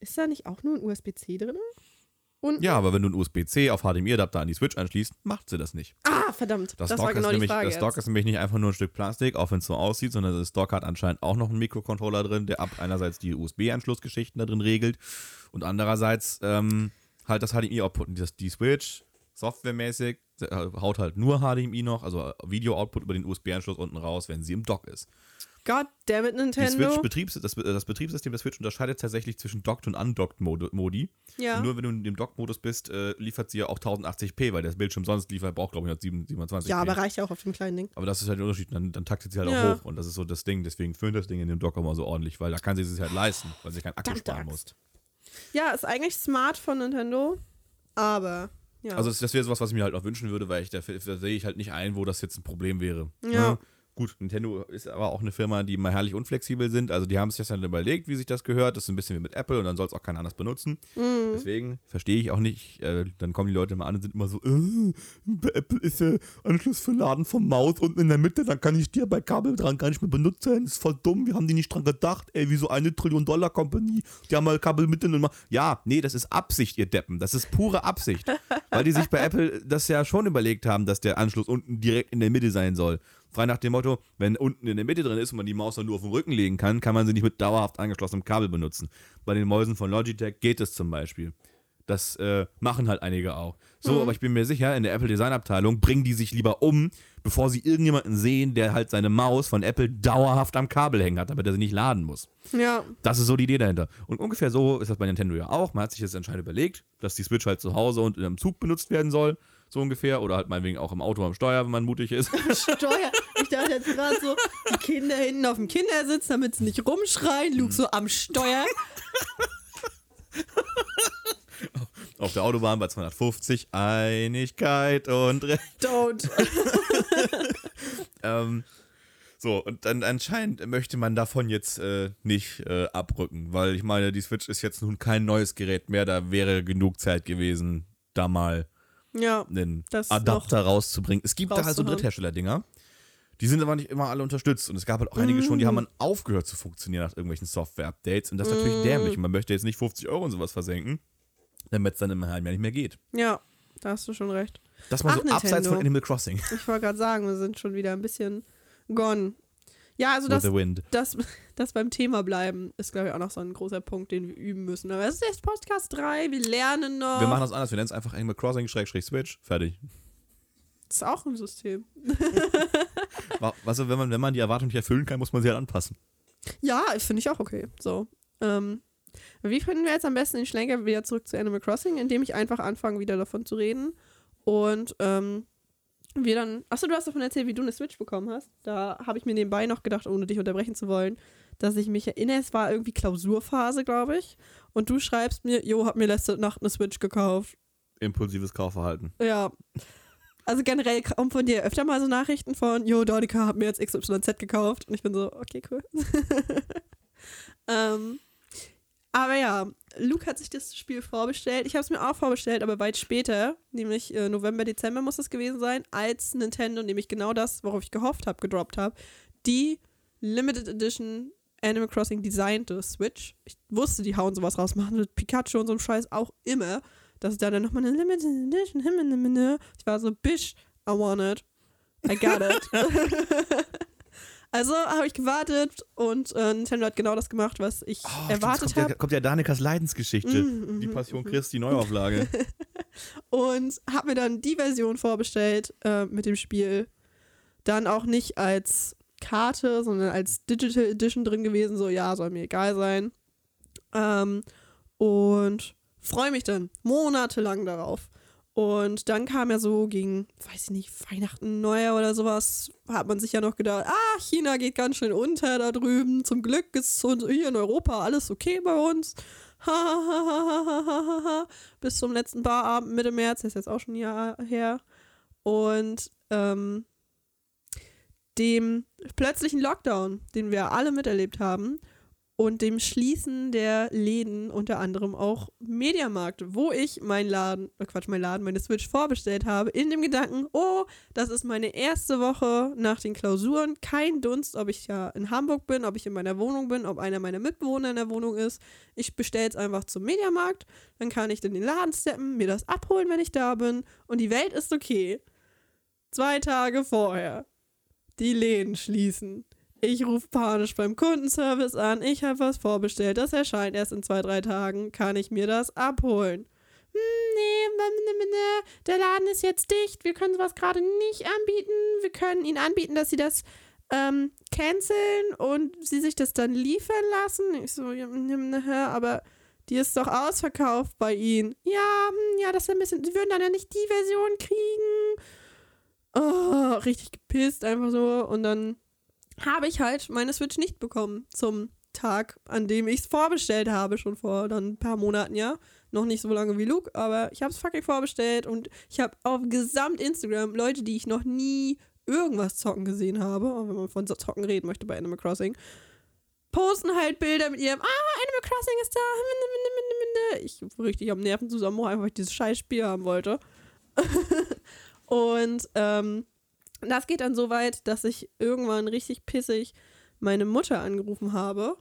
Ist da nicht auch nur ein USB-C drin? Und Ja, aber wenn du einen USB-C auf HDMI-Adapter an die Switch anschließt, macht sie das nicht. Ah, verdammt. Das, Das, Dock, genau ist nämlich, das Dock ist nämlich nicht einfach nur ein Stück Plastik, auch wenn es so aussieht, sondern das Dock hat anscheinend auch noch einen Mikrocontroller drin, der ab einerseits die USB-Anschlussgeschichten da drin regelt und andererseits ähm, halt das HDMI-Output. Die Switch, softwaremäßig, äh, haut halt nur HDMI noch, also Video-Output über den USB-Anschluss unten raus, wenn sie im Dock ist. God damn it, Die Nintendo. Switch Betriebs, das, das Betriebssystem der Switch unterscheidet tatsächlich zwischen Docked und Undocked Modi. Ja. Und nur wenn du in dem Dock-Modus bist, äh, liefert sie ja auch 1080p, weil das Bildschirm sonst liefert, braucht glaube ich noch 7- 27p. ja, aber reicht ja auch auf dem kleinen Ding. Aber das ist halt der Unterschied. Dann, dann taktet sie halt Ja. auch hoch. Und das ist so das Ding. Deswegen föhnt das Ding in dem Dock immer so ordentlich, weil da kann sie es sich halt leisten, weil sie keinen Akku Verdammte sparen muss. Ja, ist eigentlich smart von Nintendo, aber ja. Also das, das wäre sowas, was ich mir halt noch wünschen würde, weil ich da, da sehe ich halt nicht ein, wo das jetzt ein Problem wäre. Ja. Ne? Gut, Nintendo ist aber auch eine Firma, die mal herrlich unflexibel sind. Also die haben sich das dann überlegt, wie sich das gehört. Das ist ein bisschen wie mit Apple und dann soll es auch keiner anders benutzen. Mhm. Deswegen verstehe ich auch nicht. Äh, dann kommen die Leute mal an und sind immer so, äh, bei Apple ist der Anschluss für Laden vom Maus unten in der Mitte, dann kann ich dir bei Kabel dran gar nicht mehr benutzen. Das ist voll dumm, wir haben die nicht dran gedacht. Ey, wie so eine Trillion Dollar Company, die haben mal Kabel mitten und mal. Ja, nee, das ist Absicht, ihr Deppen. Das ist pure Absicht. Weil die sich bei Apple das ja schon überlegt haben, dass der Anschluss unten direkt in der Mitte sein soll. Frei nach dem Motto, wenn unten in der Mitte drin ist und man die Maus dann nur auf den Rücken legen kann, kann man sie nicht mit dauerhaft angeschlossenem Kabel benutzen. Bei den Mäusen von Logitech geht es zum Beispiel. Das äh, machen halt einige auch. So, aber ich bin mir sicher, in der Apple Design Abteilung bringen die sich lieber um, bevor sie irgendjemanden sehen, der halt seine Maus von Apple dauerhaft am Kabel hängen hat, damit er sie nicht laden muss. ja. Das ist so die Idee dahinter. Und ungefähr so ist das bei Nintendo ja auch. Man hat sich jetzt anscheinend überlegt, dass die Switch halt zu Hause und in einem Zug benutzt werden soll. So ungefähr. Oder halt meinetwegen auch im Auto am Steuer, wenn man mutig ist. Steuer. Ich dachte jetzt gerade so, die Kinder hinten auf dem Kindersitz, damit sie nicht rumschreien. Luke so am Steuer. Auf der Autobahn bei 250. Einigkeit und Recht. Don't. Ähm, so, und dann anscheinend möchte man davon jetzt äh, nicht äh, abrücken, weil ich meine, die Switch ist jetzt nun kein neues Gerät mehr, da wäre genug Zeit gewesen, da mal Ja. einen Das Adapter rauszubringen. Es gibt da halt so. Dritthersteller-Dinger. Die sind aber nicht immer alle unterstützt. Und es gab halt auch einige schon, die haben dann aufgehört zu funktionieren nach irgendwelchen Software-Updates. Und das ist natürlich dämlich. Man möchte jetzt nicht 50 Euro und sowas versenken. Damit es dann im halben Jahr nicht mehr geht. Ja, da hast du schon recht. Das mal Ach, so abseits Nintendo. von Animal Crossing. Ich wollte gerade sagen, wir sind schon wieder ein bisschen gone. Ja, also das, das, das beim Thema bleiben ist, glaube ich, auch noch so ein großer Punkt, den wir üben müssen. Aber es ist jetzt Podcast 3, wir lernen noch. Wir machen das anders. Wir nennen es einfach Animal Crossing, Switch. Fertig. das ist auch ein System. Wa- Also, wenn man, wenn man die Erwartung nicht erfüllen kann, muss man sie halt anpassen. Ja, finde ich auch okay. So. Ähm, wie finden wir jetzt am besten den Schlenker wieder zurück zu Animal Crossing, indem ich einfach anfange, wieder davon zu reden. Und ähm, wir dann. Achso, du hast davon erzählt, wie du eine Switch bekommen hast. Da habe ich mir nebenbei noch gedacht, ohne dich unterbrechen zu wollen, dass ich mich erinnere, es war irgendwie Klausurphase, glaube ich. Und du schreibst mir, jo, hab mir letzte Nacht eine Switch gekauft. Impulsives Kaufverhalten. Ja. Also generell kommen von dir öfter mal so Nachrichten von, yo, Donika hat mir jetzt XYZ gekauft. Und ich bin so, okay, cool. ähm, aber ja, Luke hat sich das Spiel vorbestellt. Ich habe es mir auch vorbestellt, aber weit später, nämlich äh, November, Dezember muss es gewesen sein, als Nintendo nämlich genau das, worauf ich gehofft habe, gedroppt habe. Die Limited Edition Animal Crossing designte Switch. Ich wusste, die hauen sowas raus, machen mit Pikachu und so einem Scheiß auch immer. Dass da dann nochmal eine Limited Edition, ich war so, bish, I want it. I got it. Also habe ich gewartet und äh, Nintendo hat genau das gemacht, was ich Oh, erwartet ja, habe. kommt ja Danikas Leidensgeschichte. Mhm, die mhm, Passion mhm. Christi Neuauflage. und habe mir dann die Version vorbestellt äh, mit dem Spiel. Dann auch nicht als Karte, sondern als Digital Edition drin gewesen. So, ja, soll mir egal sein. Ähm, und freue mich dann monatelang darauf. Und dann kam ja so gegen, weiß ich nicht, Weihnachten, Neujahr oder sowas, hat man sich ja noch gedacht, ah, China geht ganz schön unter da drüben. Zum Glück ist hier in Europa alles okay bei uns. Ha, ha, ha. Bis zum letzten Barabend Mitte März, das ist jetzt auch schon ein Jahr her. Und ähm, dem plötzlichen Lockdown, den wir alle miterlebt haben, und dem Schließen der Läden, unter anderem auch Mediamarkt, wo ich mein Laden, äh Quatsch, mein Laden, meine Switch vorbestellt habe, in dem Gedanken, oh, das ist meine erste Woche nach den Klausuren, kein Dunst, ob ich ja in Hamburg bin, ob ich in meiner Wohnung bin, ob einer meiner Mitbewohner in der Wohnung ist. Ich bestelle es einfach zum Mediamarkt, dann kann ich in den Laden steppen, mir das abholen, wenn ich da bin und die Welt ist okay. Zwei Tage vorher. Die Läden schließen. Ich rufe panisch beim Kundenservice an. Ich habe was vorbestellt. Das erscheint erst in zwei, drei Tagen. Kann ich mir das abholen? Hm, nee, mm, der Laden ist jetzt dicht. Wir können sowas gerade nicht anbieten. Wir können Ihnen anbieten, dass Sie das ähm, canceln und Sie sich das dann liefern lassen. Ich so, mm, aber die ist doch ausverkauft bei Ihnen. Ja, hm, ja, das ist ein bisschen. Sie würden dann ja nicht die Version kriegen. Oh, richtig gepisst, einfach so. Und dann habe ich halt meine Switch nicht bekommen zum Tag, an dem ich es vorbestellt habe, schon vor dann ein paar Monaten, ja. Noch nicht so lange wie Luke, aber ich habe es fucking vorbestellt und ich habe auf gesamt Instagram Leute, die ich noch nie irgendwas zocken gesehen habe, wenn man von zocken reden möchte bei Animal Crossing, posten halt Bilder mit ihrem, ah, Animal Crossing ist da. Ich richtig am Nervenzusammenbruch, einfach weil ich dieses scheiß Spiel haben wollte. und ähm, das geht dann so weit, dass ich irgendwann richtig pissig meine Mutter angerufen habe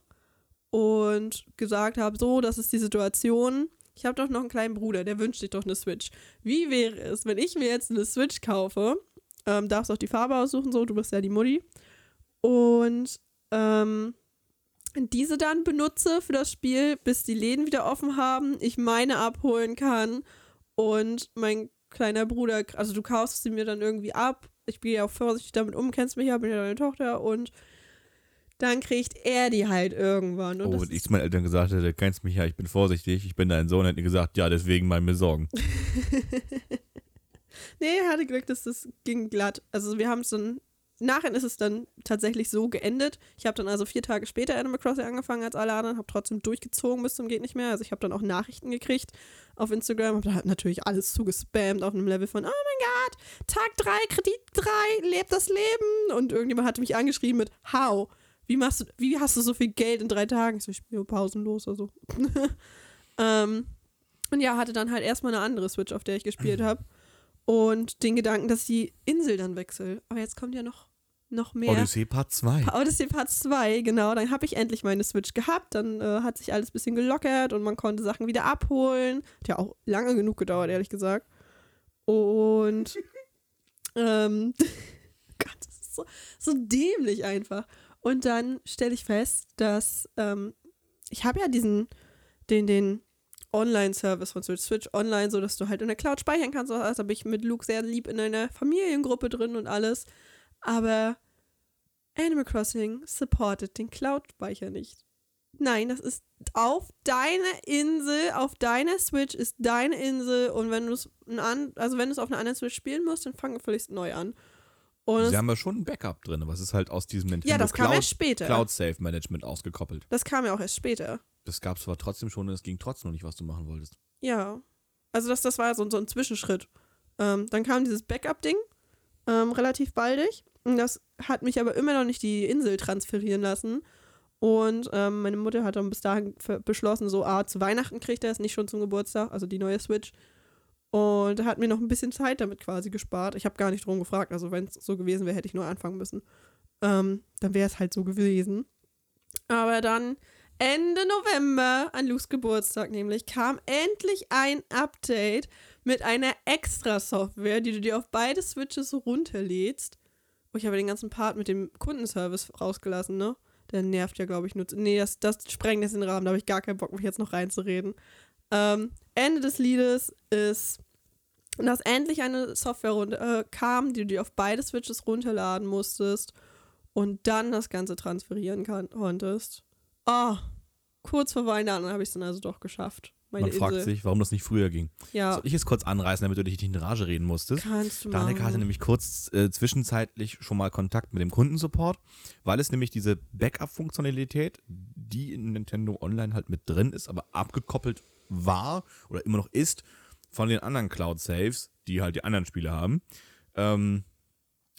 und gesagt habe, so, das ist die Situation. Ich habe doch noch einen kleinen Bruder, der wünscht sich doch eine Switch. Wie wäre es, wenn ich mir jetzt eine Switch kaufe? Ähm, darfst auch die Farbe aussuchen, so, du bist ja die Mutti. Und ähm, diese dann benutze für das Spiel, bis die Läden wieder offen haben, ich meine abholen kann und mein kleiner Bruder, also du kaufst sie mir dann irgendwie ab. Ich gehe ja auch vorsichtig damit um, kennst mich ja, bin ja deine Tochter und dann kriegt er die halt irgendwann. Und Oh, und ich zu meinen Eltern gesagt hätte, kennst mich ja, ich bin vorsichtig, ich bin dein Sohn, hätten die gesagt, ja, deswegen mal mir Sorgen. Nee, er hatte Glück, dass das ging glatt. Also wir haben es dann, nachher ist es dann tatsächlich so geendet. Ich habe dann also vier Tage später Animal Crossing angefangen als alle anderen, habe trotzdem durchgezogen bis zum geht nicht mehr. Also ich habe dann auch Nachrichten gekriegt auf Instagram, habe da natürlich alles zugespammt auf einem Level von, oh mein Gott, Tag 3, Kredit 3, lebt das Leben. Und irgendjemand hatte mich angeschrieben mit, how? Wie machst du, wie hast du so viel Geld in drei Tagen? Ich so, ich spiele pausenlos, also. ähm, und ja, hatte dann halt erstmal eine andere Switch, auf der ich gespielt habe. Und den Gedanken, dass die Insel dann wechsle. Aber jetzt kommt ja noch noch mehr. Odyssey Part 2. Odyssey Part 2, genau. Dann habe ich endlich meine Switch gehabt. Dann äh, hat sich alles ein bisschen gelockert und man konnte Sachen wieder abholen. Hat ja auch lange genug gedauert, ehrlich gesagt. Und ähm, Gott, das ist so, so dämlich einfach. Und dann stelle ich fest, dass ähm, ich habe ja diesen, den, den Online-Service von Switch, Switch Online, so dass du halt in der Cloud speichern kannst. Also bin ich mit Luke sehr lieb in einer Familiengruppe drin und alles. Aber Animal Crossing supportet den Cloud-Speicher nicht. Nein, das ist auf deiner Insel, auf deiner Switch ist deine Insel und wenn du es also wenn du es auf einer anderen Switch spielen musst, dann fang völlig neu an. Und Sie haben ja schon ein Backup drin, es ist halt aus diesem Nintendo ja, das kam Cloud, erst später. Cloud Save Management ausgekoppelt. Das kam ja auch erst später. Das gab es aber trotzdem schon und es ging trotzdem noch nicht, was du machen wolltest. Ja. Also das, das war so, so ein Zwischenschritt. Ähm, dann kam dieses Backup-Ding ähm, relativ baldig. Und das hat mich aber immer noch nicht die Insel transferieren lassen. Und ähm, meine Mutter hat dann bis dahin beschlossen, so, ah, zu Weihnachten kriegt er es, nicht schon zum Geburtstag, also die neue Switch. Und hat mir noch ein bisschen Zeit damit quasi gespart. Ich habe gar nicht drum gefragt. Also, wenn es so gewesen wäre, hätte ich nur anfangen müssen. Ähm, dann wäre es halt so gewesen. Aber dann Ende November, an Lu's Geburtstag nämlich, kam endlich ein Update mit einer Extra-Software, die du dir auf beide Switches runterlädst. Oh, ich habe den ganzen Part mit dem Kundenservice rausgelassen, ne? Der nervt ja, glaube ich, nur. Nee, das, das sprengt jetzt den Rahmen, da habe ich gar keinen Bock, mich jetzt noch reinzureden. Ähm, Ende des Liedes ist, dass endlich eine Software runter, äh, kam, die du dir auf beide Switches runterladen musstest und dann das Ganze transferieren kann, konntest. Ah, kurz vor Weihnachten habe ich es dann also doch geschafft. Man Insel. fragt sich, warum das nicht früher ging. Ja. Soll ich es kurz anreißen, damit du dich nicht in Rage reden musstest? Kannst du Danek hatte nämlich kurz äh, zwischenzeitlich schon mal Kontakt mit dem Kundensupport, weil es nämlich diese Backup-Funktionalität, die in Nintendo Online halt mit drin ist, aber abgekoppelt war oder immer noch ist von den anderen Cloud-Saves, die halt die anderen Spiele haben. Ähm,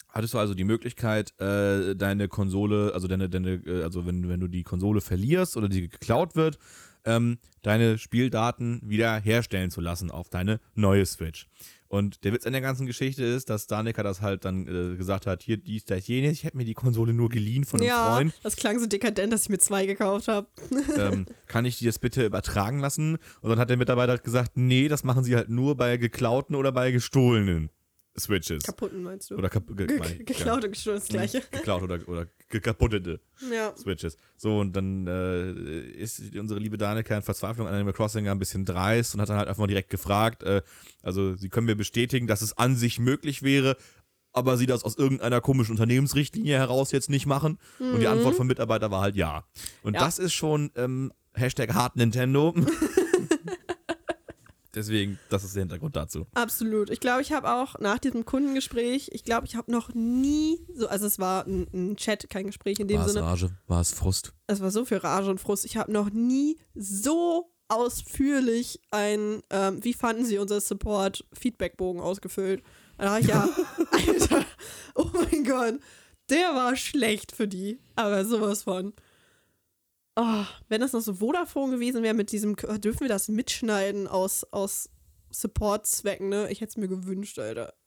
hattest du also die Möglichkeit, äh, deine Konsole, also deine, deine, äh, also wenn, wenn du die Konsole verlierst oder die geklaut wird, ähm, deine Spieldaten wieder herstellen zu lassen auf deine neue Switch. Und der Witz an der ganzen Geschichte ist, dass Danica das halt dann äh, gesagt hat, hier dies, das, jenes, ich hätte mir die Konsole nur geliehen von einem ja, Freund. das klang so dekadent, dass ich mir zwei gekauft habe. ähm, kann ich die das bitte übertragen lassen? Und dann hat der Mitarbeiter halt gesagt, nee, das machen sie halt nur bei geklauten oder bei gestohlenen. Switches. Kaputten meinst du? Oder kap ge ge geklaut und gestohlen das gleiche. Geklaut oder, oder kaputtete ja. Switches. So, und dann äh, ist unsere liebe Danica in Verzweiflung an Animal Crossing ein bisschen dreist und hat dann halt einfach mal direkt gefragt, äh, also sie können mir bestätigen, dass es an sich möglich wäre, aber sie das aus irgendeiner komischen Unternehmensrichtlinie heraus jetzt nicht machen. Mhm. Und die Antwort vom Mitarbeiter war halt ja. Und ja. das ist schon ähm, Hashtag hart Nintendo. Deswegen, das ist der Hintergrund dazu. Absolut. Ich glaube, ich habe auch nach diesem Kundengespräch, ich glaube, ich habe noch nie so, also es war ein, ein Chat, kein Gespräch in dem war Sinne. War es Rage? War es Frust? Es war so viel Rage und Frust. Ich habe noch nie so ausführlich ein, ähm, wie fanden Sie unser Support-Feedback-Bogen ausgefüllt? Da war ich ja, Alter, oh mein Gott, der war schlecht für die, aber sowas von. Oh, wenn das noch so Vodafone gewesen wäre mit diesem, dürfen wir das mitschneiden aus, aus Support-Zwecken, ne? Ich hätte es mir gewünscht, Alter.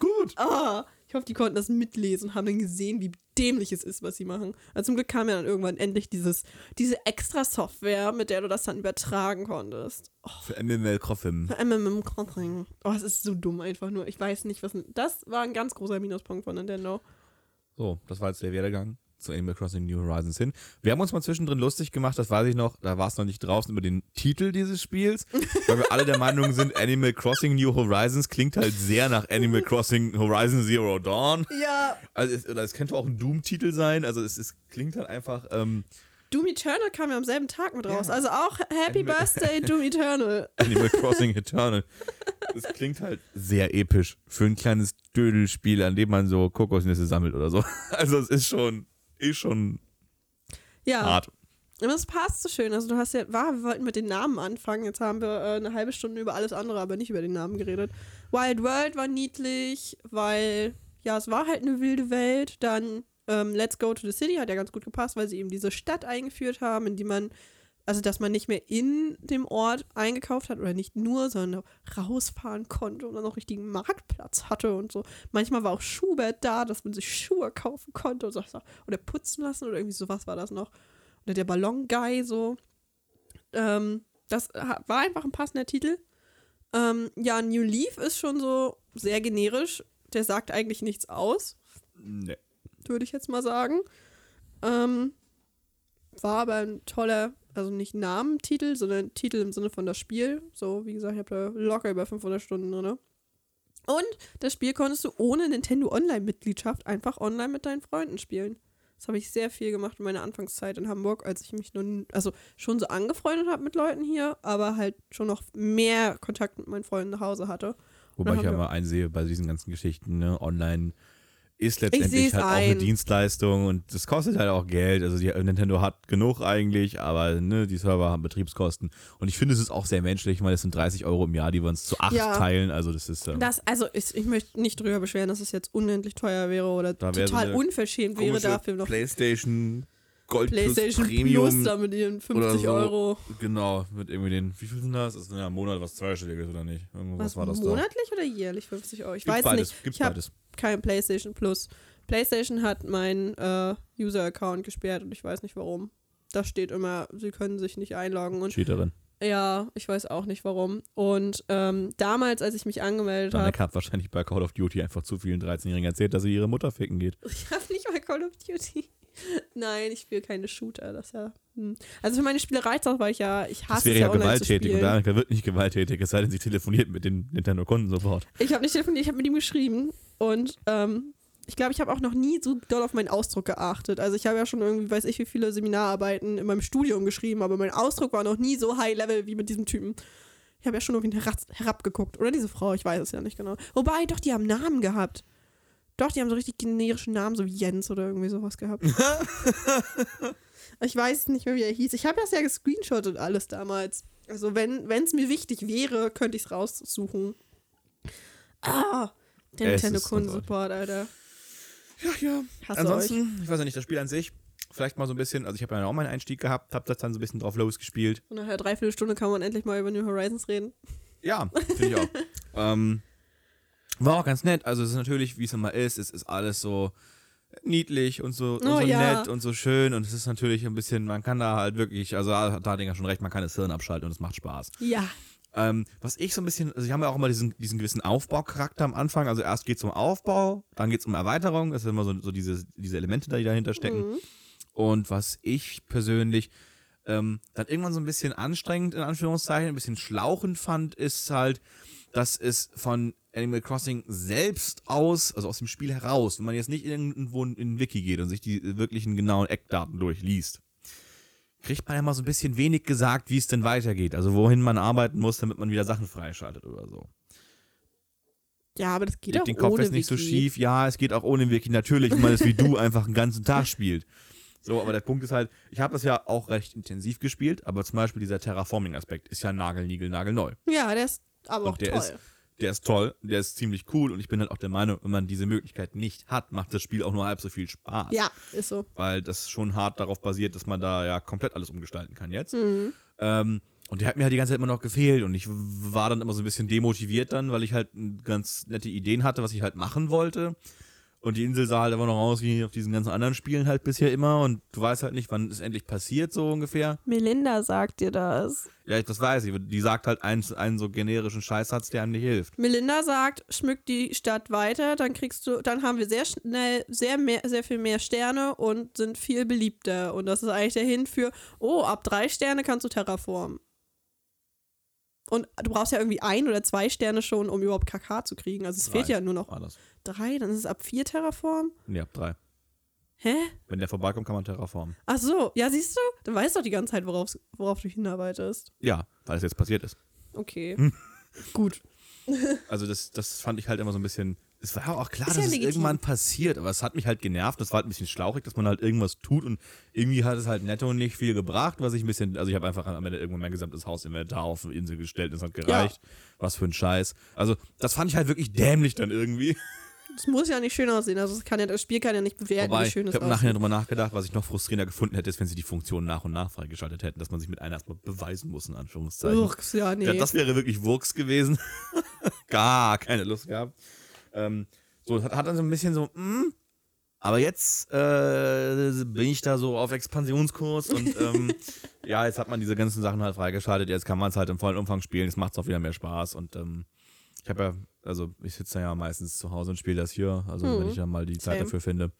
Gut. Oh, ich hoffe, die konnten das mitlesen und haben dann gesehen, wie dämlich es ist, was sie machen. Also zum Glück kam ja dann irgendwann endlich dieses, diese extra Software, mit der du das dann übertragen konntest. Oh. Für MML Crossing. Für MML Crossing. Oh, es ist so dumm einfach nur. Ich weiß nicht, was. Das war ein ganz großer Minuspunkt von Nintendo. So, das war jetzt der Werdegang zu Animal Crossing New Horizons hin. Wir haben uns mal zwischendrin lustig gemacht, das weiß ich noch, da war es noch nicht draußen über den Titel dieses Spiels, weil wir alle der Meinung sind, Animal Crossing New Horizons klingt halt sehr nach Animal Crossing Horizon Zero Dawn. Ja. Also es, oder es könnte auch ein Doom-Titel sein, also es, es klingt halt einfach. Ähm, Doom Eternal kam ja am selben Tag mit raus. Ja. Also auch Happy Animal Birthday Doom Eternal. Animal Crossing Eternal. Das klingt halt sehr episch für ein kleines Dödelspiel, an dem man so Kokosnüsse sammelt oder so. Also es ist schon eh schon ja. hart. Aber es passt so schön. Also du hast ja, war, wir wollten mit den Namen anfangen. Jetzt haben wir äh, eine halbe Stunde über alles andere, aber nicht über den Namen geredet. Wild World war niedlich, weil ja, es war halt eine wilde Welt. Dann ähm, Let's Go to the City hat ja ganz gut gepasst, weil sie eben diese Stadt eingeführt haben, in die man also dass man nicht mehr in dem Ort eingekauft hat oder nicht nur, sondern rausfahren konnte und dann auch richtigen Marktplatz hatte und so. Manchmal war auch Schubert da, dass man sich Schuhe kaufen konnte und so, oder putzen lassen oder irgendwie sowas war das noch. Oder der Ballon-Guy so. Ähm, das war einfach ein passender Titel. Ähm, ja, New Leaf ist schon so sehr generisch. Der sagt eigentlich nichts aus. Nee. Würde ich jetzt mal sagen. Ähm, war aber ein toller, also nicht Namentitel, sondern Titel im Sinne von das Spiel. So, wie gesagt, ich habe da locker über 500 Stunden drin. Und das Spiel konntest du ohne Nintendo Online-Mitgliedschaft einfach online mit deinen Freunden spielen. Das habe ich sehr viel gemacht in meiner Anfangszeit in Hamburg, als ich mich nun, also schon so angefreundet habe mit Leuten hier, aber halt schon noch mehr Kontakt mit meinen Freunden nach Hause hatte. Wobei ich ja mal einsehe bei diesen ganzen Geschichten, ne, online ist letztendlich halt auch eine Dienstleistung und das kostet halt auch Geld. Also die, Nintendo hat genug eigentlich, aber ne, die Server haben Betriebskosten. Und ich finde, es ist auch sehr menschlich, weil es sind 30 Euro im Jahr, die wir uns zu acht ja. teilen. Also das ist. Ähm, das, also ich, ich möchte nicht drüber beschweren, dass es jetzt unendlich teuer wäre oder total so unverschämt wäre dafür noch. PlayStation Gold PlayStation Plus Premium. Plus da mit ihren 50 so. Euro. Genau, mit irgendwie den, wie viel sind das? Ist ja ein Monat was zweistelliges oder nicht? Irgendwas was war das monatlich da? oder jährlich 50 Euro? Ich Gibt's weiß beides. nicht. Gibt's ich beides. Kein PlayStation Plus. PlayStation hat meinen äh, User-Account gesperrt und ich weiß nicht warum. Da steht immer, sie können sich nicht einloggen. Und Cheaterin. Ja, ich weiß auch nicht warum. Und ähm, damals, als ich mich angemeldet habe. Hat wahrscheinlich bei Call of Duty einfach zu vielen 13-Jährigen erzählt, dass sie ihre Mutter ficken geht. Ich habe nicht bei Call of Duty. Nein, ich spiele keine Shooter. Das ja. Hm. Also für meine Spiele reicht das, weil ich ja, ich hasse das wäre ja, ja gewalttätig und Danica wird nicht gewalttätig, es sei denn, sie telefoniert mit den Nintendo-Kunden sofort. Ich habe nicht telefoniert, ich habe mit ihm geschrieben und ähm, ich glaube, ich habe auch noch nie so doll auf meinen Ausdruck geachtet. Also ich habe ja schon irgendwie, weiß ich, wie viele Seminararbeiten in meinem Studium geschrieben, aber mein Ausdruck war noch nie so high level wie mit diesem Typen. Ich habe ja schon irgendwie herab, herabgeguckt. Oder diese Frau, ich weiß es ja nicht genau. Wobei, doch, die haben Namen gehabt. Doch, die haben so richtig generische Namen, so wie Jens oder irgendwie sowas gehabt. ich weiß nicht mehr, wie er hieß. Ich habe das ja gescreenshottet alles damals. Also wenn es mir wichtig wäre, könnte ich es raussuchen. Ah, der Nintendo-Kundensupport, Alter. Ja, ja. Hasse Ansonsten, euch. ich weiß ja nicht, das Spiel an sich, vielleicht mal so ein bisschen, also ich habe ja auch meinen Einstieg gehabt, habe das dann so ein bisschen drauf losgespielt. Und nach einer Dreiviertelstunde kann man endlich mal über New Horizons reden. Ja, finde ich auch. ähm, war auch ganz nett. Also es ist natürlich, wie es immer ist, es ist alles so niedlich und so, und oh, so ja. nett und so schön und es ist natürlich ein bisschen, man kann da halt wirklich, also da hat Dinger schon recht, man kann das Hirn abschalten und es macht Spaß. Ja. Ähm, was ich so ein bisschen, also ich habe ja auch immer diesen, diesen gewissen Aufbaucharakter am Anfang. Also erst geht es um Aufbau, dann geht es um Erweiterung. Das sind immer so, so diese, diese Elemente, die dahinter stecken. Mhm. Und was ich persönlich ähm, dann irgendwann so ein bisschen anstrengend, in Anführungszeichen, ein bisschen schlauchend fand, ist halt, dass es von Animal Crossing selbst aus, also aus dem Spiel heraus, wenn man jetzt nicht irgendwo in den Wiki geht und sich die wirklichen genauen Eckdaten durchliest, kriegt man ja mal so ein bisschen wenig gesagt, wie es denn weitergeht. Also wohin man arbeiten muss, damit man wieder Sachen freischaltet oder so. Ja, aber das geht Leg auch den Kopf ohne jetzt nicht Wiki. so schief. Ja, es geht auch ohne Wiki. Natürlich, wenn man es wie du einfach einen ganzen Tag spielt. So, aber der Punkt ist halt, ich habe das ja auch recht intensiv gespielt, aber zum Beispiel dieser Terraforming-Aspekt ist ja nagelnigel, nagelneu. Ja, der ist aber Und auch der toll. ist- Der ist toll, der ist ziemlich cool und ich bin halt auch der Meinung, wenn man diese Möglichkeit nicht hat, macht das Spiel auch nur halb so viel Spaß. ja, ist so. Weil das schon hart darauf basiert, dass man da ja komplett alles umgestalten kann jetzt. Mhm. Ähm, und der hat mir halt die ganze Zeit immer noch gefehlt und ich war dann immer so ein bisschen demotiviert dann, weil ich halt ganz nette Ideen hatte, was ich halt machen wollte. Und die Insel sah halt immer noch aus wie auf diesen ganzen anderen Spielen halt bisher immer und du weißt halt nicht, wann es endlich passiert, so ungefähr. Melinda sagt dir das. Ja, das weiß ich. Die sagt halt einen, einen so generischen Scheißsatz, der einem nicht hilft. Melinda sagt, schmück die Stadt weiter, dann kriegst du, dann haben wir sehr schnell sehr mehr, sehr viel mehr Sterne und sind viel beliebter. Und das ist eigentlich der Hin für, oh, ab drei Sterne kannst du terraformen. Und du brauchst ja irgendwie ein oder zwei Sterne schon, um überhaupt KK zu kriegen. Also es fehlt ja nur noch War das? Drei, dann ist es ab vier Terraform. Ja, drei. Hä? Wenn der vorbeikommt, kann man terraformen. Ach so, ja, siehst du? Du weißt doch die ganze Zeit, worauf, worauf du hinarbeitest. Ja, weil es jetzt passiert ist. Okay. Hm. Gut. Also das, das fand ich halt immer so ein bisschen. Es war ja auch klar, Ist dass ja es legitim. irgendwann passiert, aber es hat mich halt genervt. Das war halt ein bisschen schlauchig, dass man halt irgendwas tut und irgendwie hat es halt netto nicht viel gebracht, was ich ein bisschen. Also ich habe einfach am Ende irgendwann mein gesamtes Hausinventar auf die Insel gestellt und es hat gereicht. Was für ein Scheiß. Also das fand ich halt wirklich dämlich dann irgendwie. Es muss ja nicht schön aussehen. Also es kann ja, das Spiel kann ja nicht bewerten, Wobei, wie schön ich es habe aussieht. nachher drüber nachgedacht, was ich noch frustrierender gefunden hätte, ist, wenn sie die Funktionen nach und nach freigeschaltet hätten, dass man sich mit einer erstmal beweisen muss, in Anführungszeichen. Uch, ja, nee. Ja, das wäre wirklich Wurks gewesen. Gar keine Lust gehabt. Ähm, so, hat, hat dann so ein bisschen so, hm, aber jetzt äh, bin ich da so auf Expansionskurs und ähm, ja, jetzt hat man diese ganzen Sachen halt freigeschaltet, jetzt kann man es halt im vollen Umfang spielen, jetzt macht es auch wieder mehr Spaß und ähm, ich habe ja, also ich sitze ja meistens zu Hause und spiele das hier, also Mhm. wenn ich dann mal die Zeit Same. dafür finde.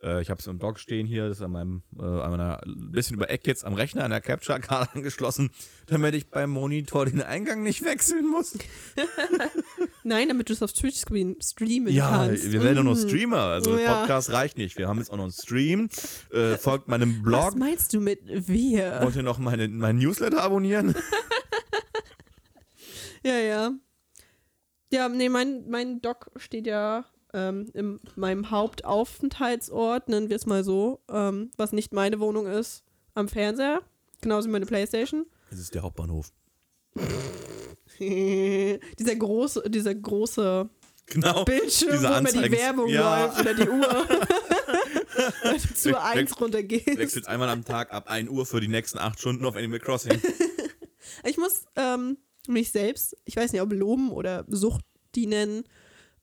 Äh, ich habe es im Dock stehen hier, das ist an meinem, äh, an meiner, ein bisschen über Eck jetzt am Rechner, an der Capture-Karte angeschlossen, damit ich beim Monitor den Eingang nicht wechseln muss. Nein, damit du es auf Twitch screen streamen Ja, kannst. wir werden Mhm. Streamer, also Ja. Podcast reicht nicht. Wir haben jetzt auch noch einen Stream. Äh, folgt meinem Was Blog. meinst du mit wir? Wollt ihr noch meine, mein Newsletter abonnieren? Ja, ja. Ja, nee, mein, mein Doc steht ja ähm, in meinem Hauptaufenthaltsort, nennen wir es mal so, ähm, was nicht meine Wohnung ist, am Fernseher. Genauso wie meine Playstation. Das ist der Hauptbahnhof. dieser große, dieser große Genau. Bildschirm, Diese wo immer die Werbung Ja. läuft oder die Uhr. Zu Weg- eins weg- runtergeht. Wechselt einmal am Tag ab 1 Uhr für die nächsten 8 Stunden auf Animal Crossing. Ich muss ähm, mich selbst, ich weiß nicht, ob loben oder Sucht die nennen,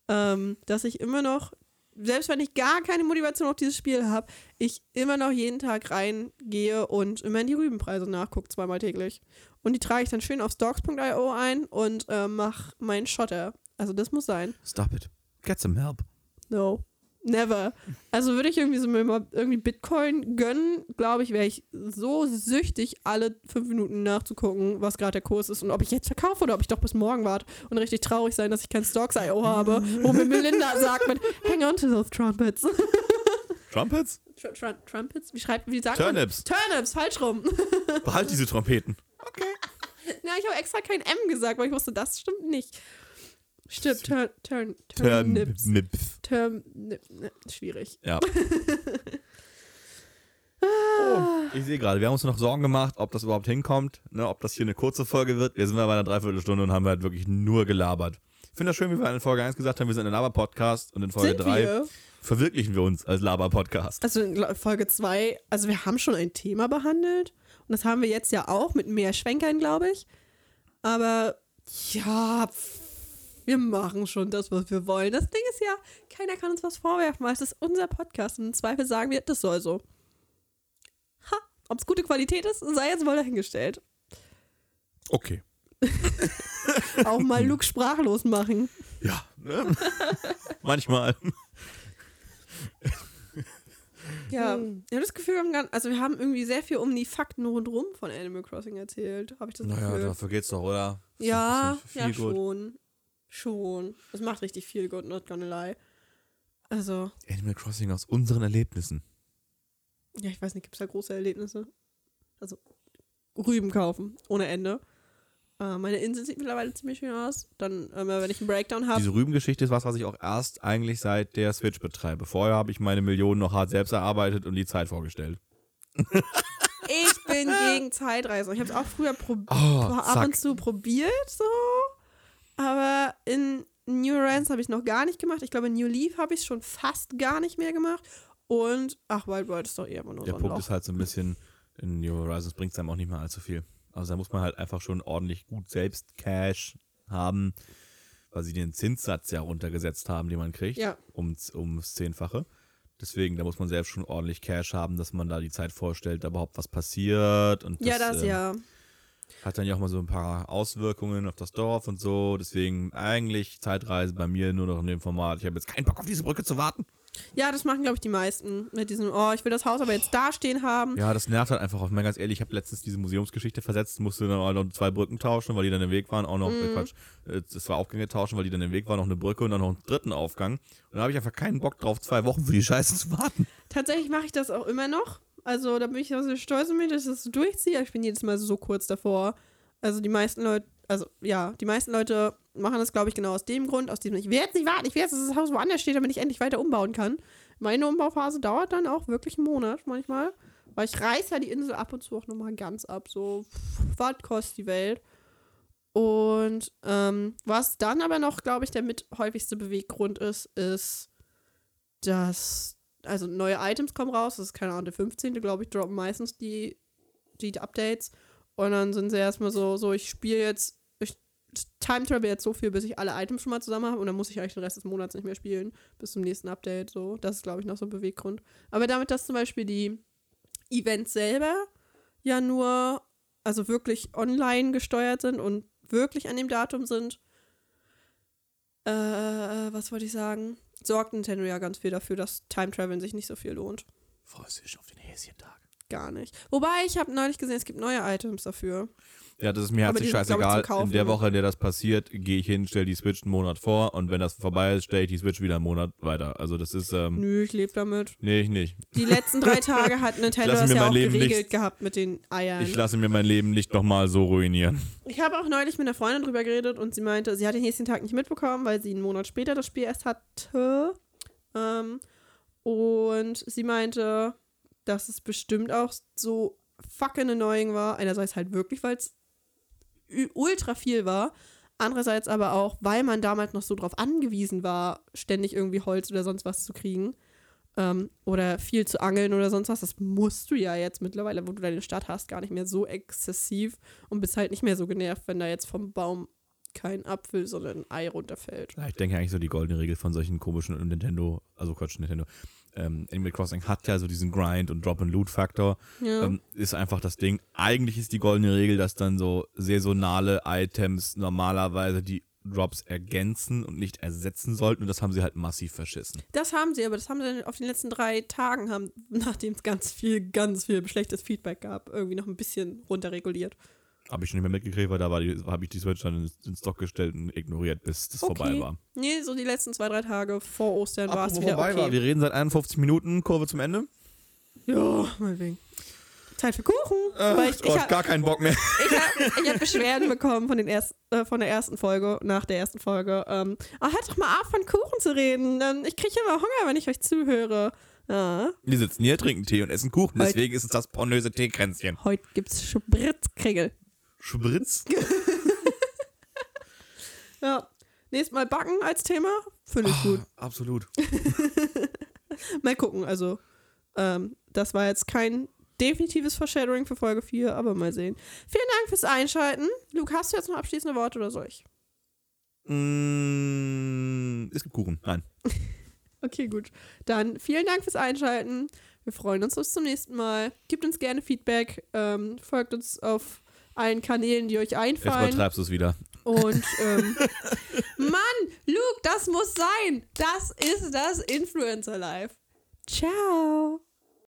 ähm, dass ich immer noch, selbst wenn ich gar keine Motivation auf dieses Spiel habe, ich immer noch jeden Tag reingehe und immer in die Rübenpreise nachgucke, zweimal täglich. Und die trage ich dann schön auf stocks.io ein und äh, mache meinen Schotter. Also das muss sein. Stop it. Get some help. No. Never. Also würde ich irgendwie so mir mal irgendwie Bitcoin gönnen, glaube ich, wäre ich so süchtig, alle fünf Minuten nachzugucken, was gerade der Kurs ist und ob ich jetzt verkaufe oder ob ich doch bis morgen warte und richtig traurig sein, dass ich kein Stocks.io habe, wo mir Melinda sagt mit Hang on to those trumpets. Trumpets? Tr Tr Trumpets? Wie schreibt, wie sagt Turnips. man? Turnips, falsch rum. Behalt diese Trompeten. ja, ich habe extra kein M gesagt, weil ich wusste, das stimmt nicht. Stimmt, turn, turn, Turnips. Turnips. Turn, ne, ne, schwierig. Ja. Oh, ich sehe gerade, wir haben uns noch Sorgen gemacht, ob das überhaupt hinkommt, ne, ob das hier eine kurze Folge wird. Wir sind bei einer Dreiviertelstunde und haben halt wirklich nur gelabert. Ich finde das schön, wie wir in Folge 1 gesagt haben, wir sind ein Laber-Podcast und in Folge Sind 3 wir? verwirklichen wir uns als Laber-Podcast. Also in Folge 2, also wir haben schon ein Thema behandelt und das haben wir jetzt ja auch mit mehr Schwenkern, glaube ich. Aber ja, pff, wir machen schon das, was wir wollen. Das Ding ist ja, keiner kann uns was vorwerfen, weil es ist unser Podcast und im Zweifel sagen wir, das soll so. Ha, ob es gute Qualität ist, sei jetzt mal dahingestellt. Okay. Auch mal Luke sprachlos machen. Ja, ne? manchmal. Ja, ich habe das Gefühl, wir haben, also wir haben irgendwie sehr viel um die Fakten rundherum von Animal Crossing erzählt, habe ich das Naja, Gefühl. dafür geht's doch, oder? Ja, ja schon. Schon. Es macht richtig viel gut, not gonna lie. Also, Animal Crossing aus unseren Erlebnissen. ja, ich weiß nicht, gibt es da große Erlebnisse? Also, Rüben kaufen, ohne Ende. Äh, meine Insel sieht mittlerweile ziemlich schön aus. Dann, ähm, wenn ich einen Breakdown habe. Diese Rübengeschichte ist was, was ich auch erst eigentlich seit der Switch betreibe. Vorher habe ich meine Millionen noch hart selbst erarbeitet und die Zeit vorgestellt. Ich bin gegen Zeitreisen. Ich habe es auch früher Oh, ab zack. und zu probiert, so. Aber in New Horizons habe ich noch gar nicht gemacht. Ich glaube, in New Leaf habe ich es schon fast gar nicht mehr gemacht. Und, ach, Wild World ist doch eher immer nur Der so ein Punkt ist halt so ein bisschen, in New Horizons bringt es einem auch nicht mehr allzu viel. Also da muss man halt einfach schon ordentlich gut selbst Cash haben, weil sie den Zinssatz ja runtergesetzt haben, den man kriegt, Ja. ums, ums Zehnfache. Deswegen, da muss man selbst schon ordentlich Cash haben, dass man da die Zeit vorstellt, da überhaupt was passiert. Und Ja, das ähm, ja. Hat dann ja auch mal so ein paar Auswirkungen auf das Dorf und so. Deswegen eigentlich Zeitreise bei mir nur noch in dem Format. Ich habe jetzt keinen Bock auf diese Brücke zu warten. Ja, das machen, glaube ich, die meisten. Mit diesem, oh, ich will das Haus aber jetzt da stehen haben. Ja, das nervt halt einfach auf. Ich meine, ganz ehrlich, ich habe letztens diese Museumsgeschichte versetzt, musste dann auch noch zwei Brücken tauschen, weil die dann im Weg waren. Auch noch, äh, Quatsch, äh, das war Aufgänge tauschen, weil die dann im Weg waren, noch eine Brücke und dann noch einen dritten Aufgang. Und da habe ich einfach keinen Bock drauf, zwei Wochen für die Scheiße zu warten. Tatsächlich mache ich das auch immer noch. Also da bin ich also stolz auf mich, dass ich das so durchziehe. Ich bin jedes Mal so kurz davor. Also die meisten Leute, also ja, die meisten Leute machen das, glaube ich, genau aus dem Grund, aus dem ich will jetzt nicht warten, ich will jetzt, dass das Haus woanders steht, damit ich endlich weiter umbauen kann. Meine Umbauphase dauert dann auch wirklich einen Monat manchmal, weil ich reiß ja die Insel ab und zu auch nochmal ganz ab, so was kostet die Welt. Und ähm, was dann aber noch, glaube ich, der mit häufigste Beweggrund ist, ist, dass, also neue Items kommen raus, das ist keine Ahnung, der 15. glaube ich, droppen meistens die, die Updates. Und dann sind sie erstmal so, so, ich spiele jetzt, ich time travel jetzt so viel, bis ich alle Items schon mal zusammen habe und dann muss ich eigentlich den Rest des Monats nicht mehr spielen, bis zum nächsten Update. So, das ist, glaube ich, noch so ein Beweggrund. Aber damit, dass zum Beispiel die Events selber ja nur, also wirklich online gesteuert sind und wirklich an dem Datum sind, äh, was wollte ich sagen? Sorgt Nintendo ja ganz viel dafür, dass Time Traveln sich nicht so viel lohnt. Freust du dich auf den Häschentag? Gar nicht. Wobei, ich habe neulich gesehen, es gibt neue Items dafür. Ja, das ist mir herzlich scheißegal. Kaufen, in der ne? Woche, in der das passiert, gehe ich hin, stelle die Switch einen Monat vor und wenn das vorbei ist, stelle ich die Switch wieder einen Monat weiter. Also das ist, ähm, Nö, ich lebe damit. nee, ich nicht. Die letzten drei Tage hat Nintendo das ja auch Leben geregelt nicht- gehabt mit den Eiern. Ich lasse mir mein Leben nicht nochmal so ruinieren. Ich habe auch neulich mit einer Freundin drüber geredet und sie meinte, sie hat den nächsten Tag nicht mitbekommen, weil sie einen Monat später das Spiel erst hatte. Ähm, und sie meinte, dass es bestimmt auch so fucking annoying war. Einerseits halt wirklich, weil es ultra viel war. Andererseits aber auch, weil man damals noch so drauf angewiesen war, ständig irgendwie Holz oder sonst was zu kriegen. Ähm, oder viel zu angeln oder sonst was. Das musst du ja jetzt mittlerweile, wo du deine Stadt hast, gar nicht mehr so exzessiv und bist halt nicht mehr so genervt, wenn da jetzt vom Baum kein Apfel, sondern ein Ei runterfällt. Ja, ich denke eigentlich so die goldene Regel von solchen komischen Nintendo, also Quatsch, Nintendo, ähm, Animal Crossing hat ja so diesen Grind- und Drop-and-Loot-Faktor. Ja. Ähm, ist einfach das Ding. Eigentlich ist die goldene Regel, dass dann so saisonale Items normalerweise die Drops ergänzen und nicht ersetzen sollten. Und das haben sie halt massiv verschissen. Das haben sie, aber das haben sie auf den letzten drei Tagen, haben, nachdem es ganz viel, ganz viel schlechtes Feedback gab, irgendwie noch ein bisschen runterreguliert. Habe ich schon nicht mehr mitgekriegt, weil da war die, habe ich die Switch dann in, in Stock gestellt und ignoriert, bis das vorbei war. Nee, so die letzten zwei, drei Tage vor Ostern war es wieder vorbei okay. war, wir reden seit 51 Minuten, Kurve zum Ende. Ja, meinetwegen. Zeit für Kuchen. Weil ich, ich Gott, habe gar keinen Bock mehr. ich hab, ich hab Beschwerden bekommen von, den erst, äh, von der ersten Folge, nach der ersten Folge. Ähm, ah, hört doch mal auf, von Kuchen zu reden. Ich kriege immer Hunger, wenn ich euch zuhöre. Ja. Wir sitzen hier, trinken Tee und essen Kuchen. Heute- Deswegen ist es das pornöse Teekränzchen. Heute gibt's Spritzkringel. Spritz? Ja. Nächstes Mal Backen als Thema. Finde ich gut. Absolut. Mal gucken. Also, ähm, das war jetzt kein definitives Foreshadowing für Folge 4, aber mal sehen. Vielen Dank fürs Einschalten. Luke, hast du jetzt noch abschließende Worte oder soll ich? Mm, es gibt Kuchen. Nein. Okay, gut. Dann vielen Dank fürs Einschalten. Wir freuen uns bis zum nächsten Mal. Gebt uns gerne Feedback. Ähm, folgt uns auf allen Kanälen, die euch Jetzt einfallen. übertreibst du es wieder. Und ähm, Mann, Luke, das muss sein. Das ist das Influencer Life. Ciao.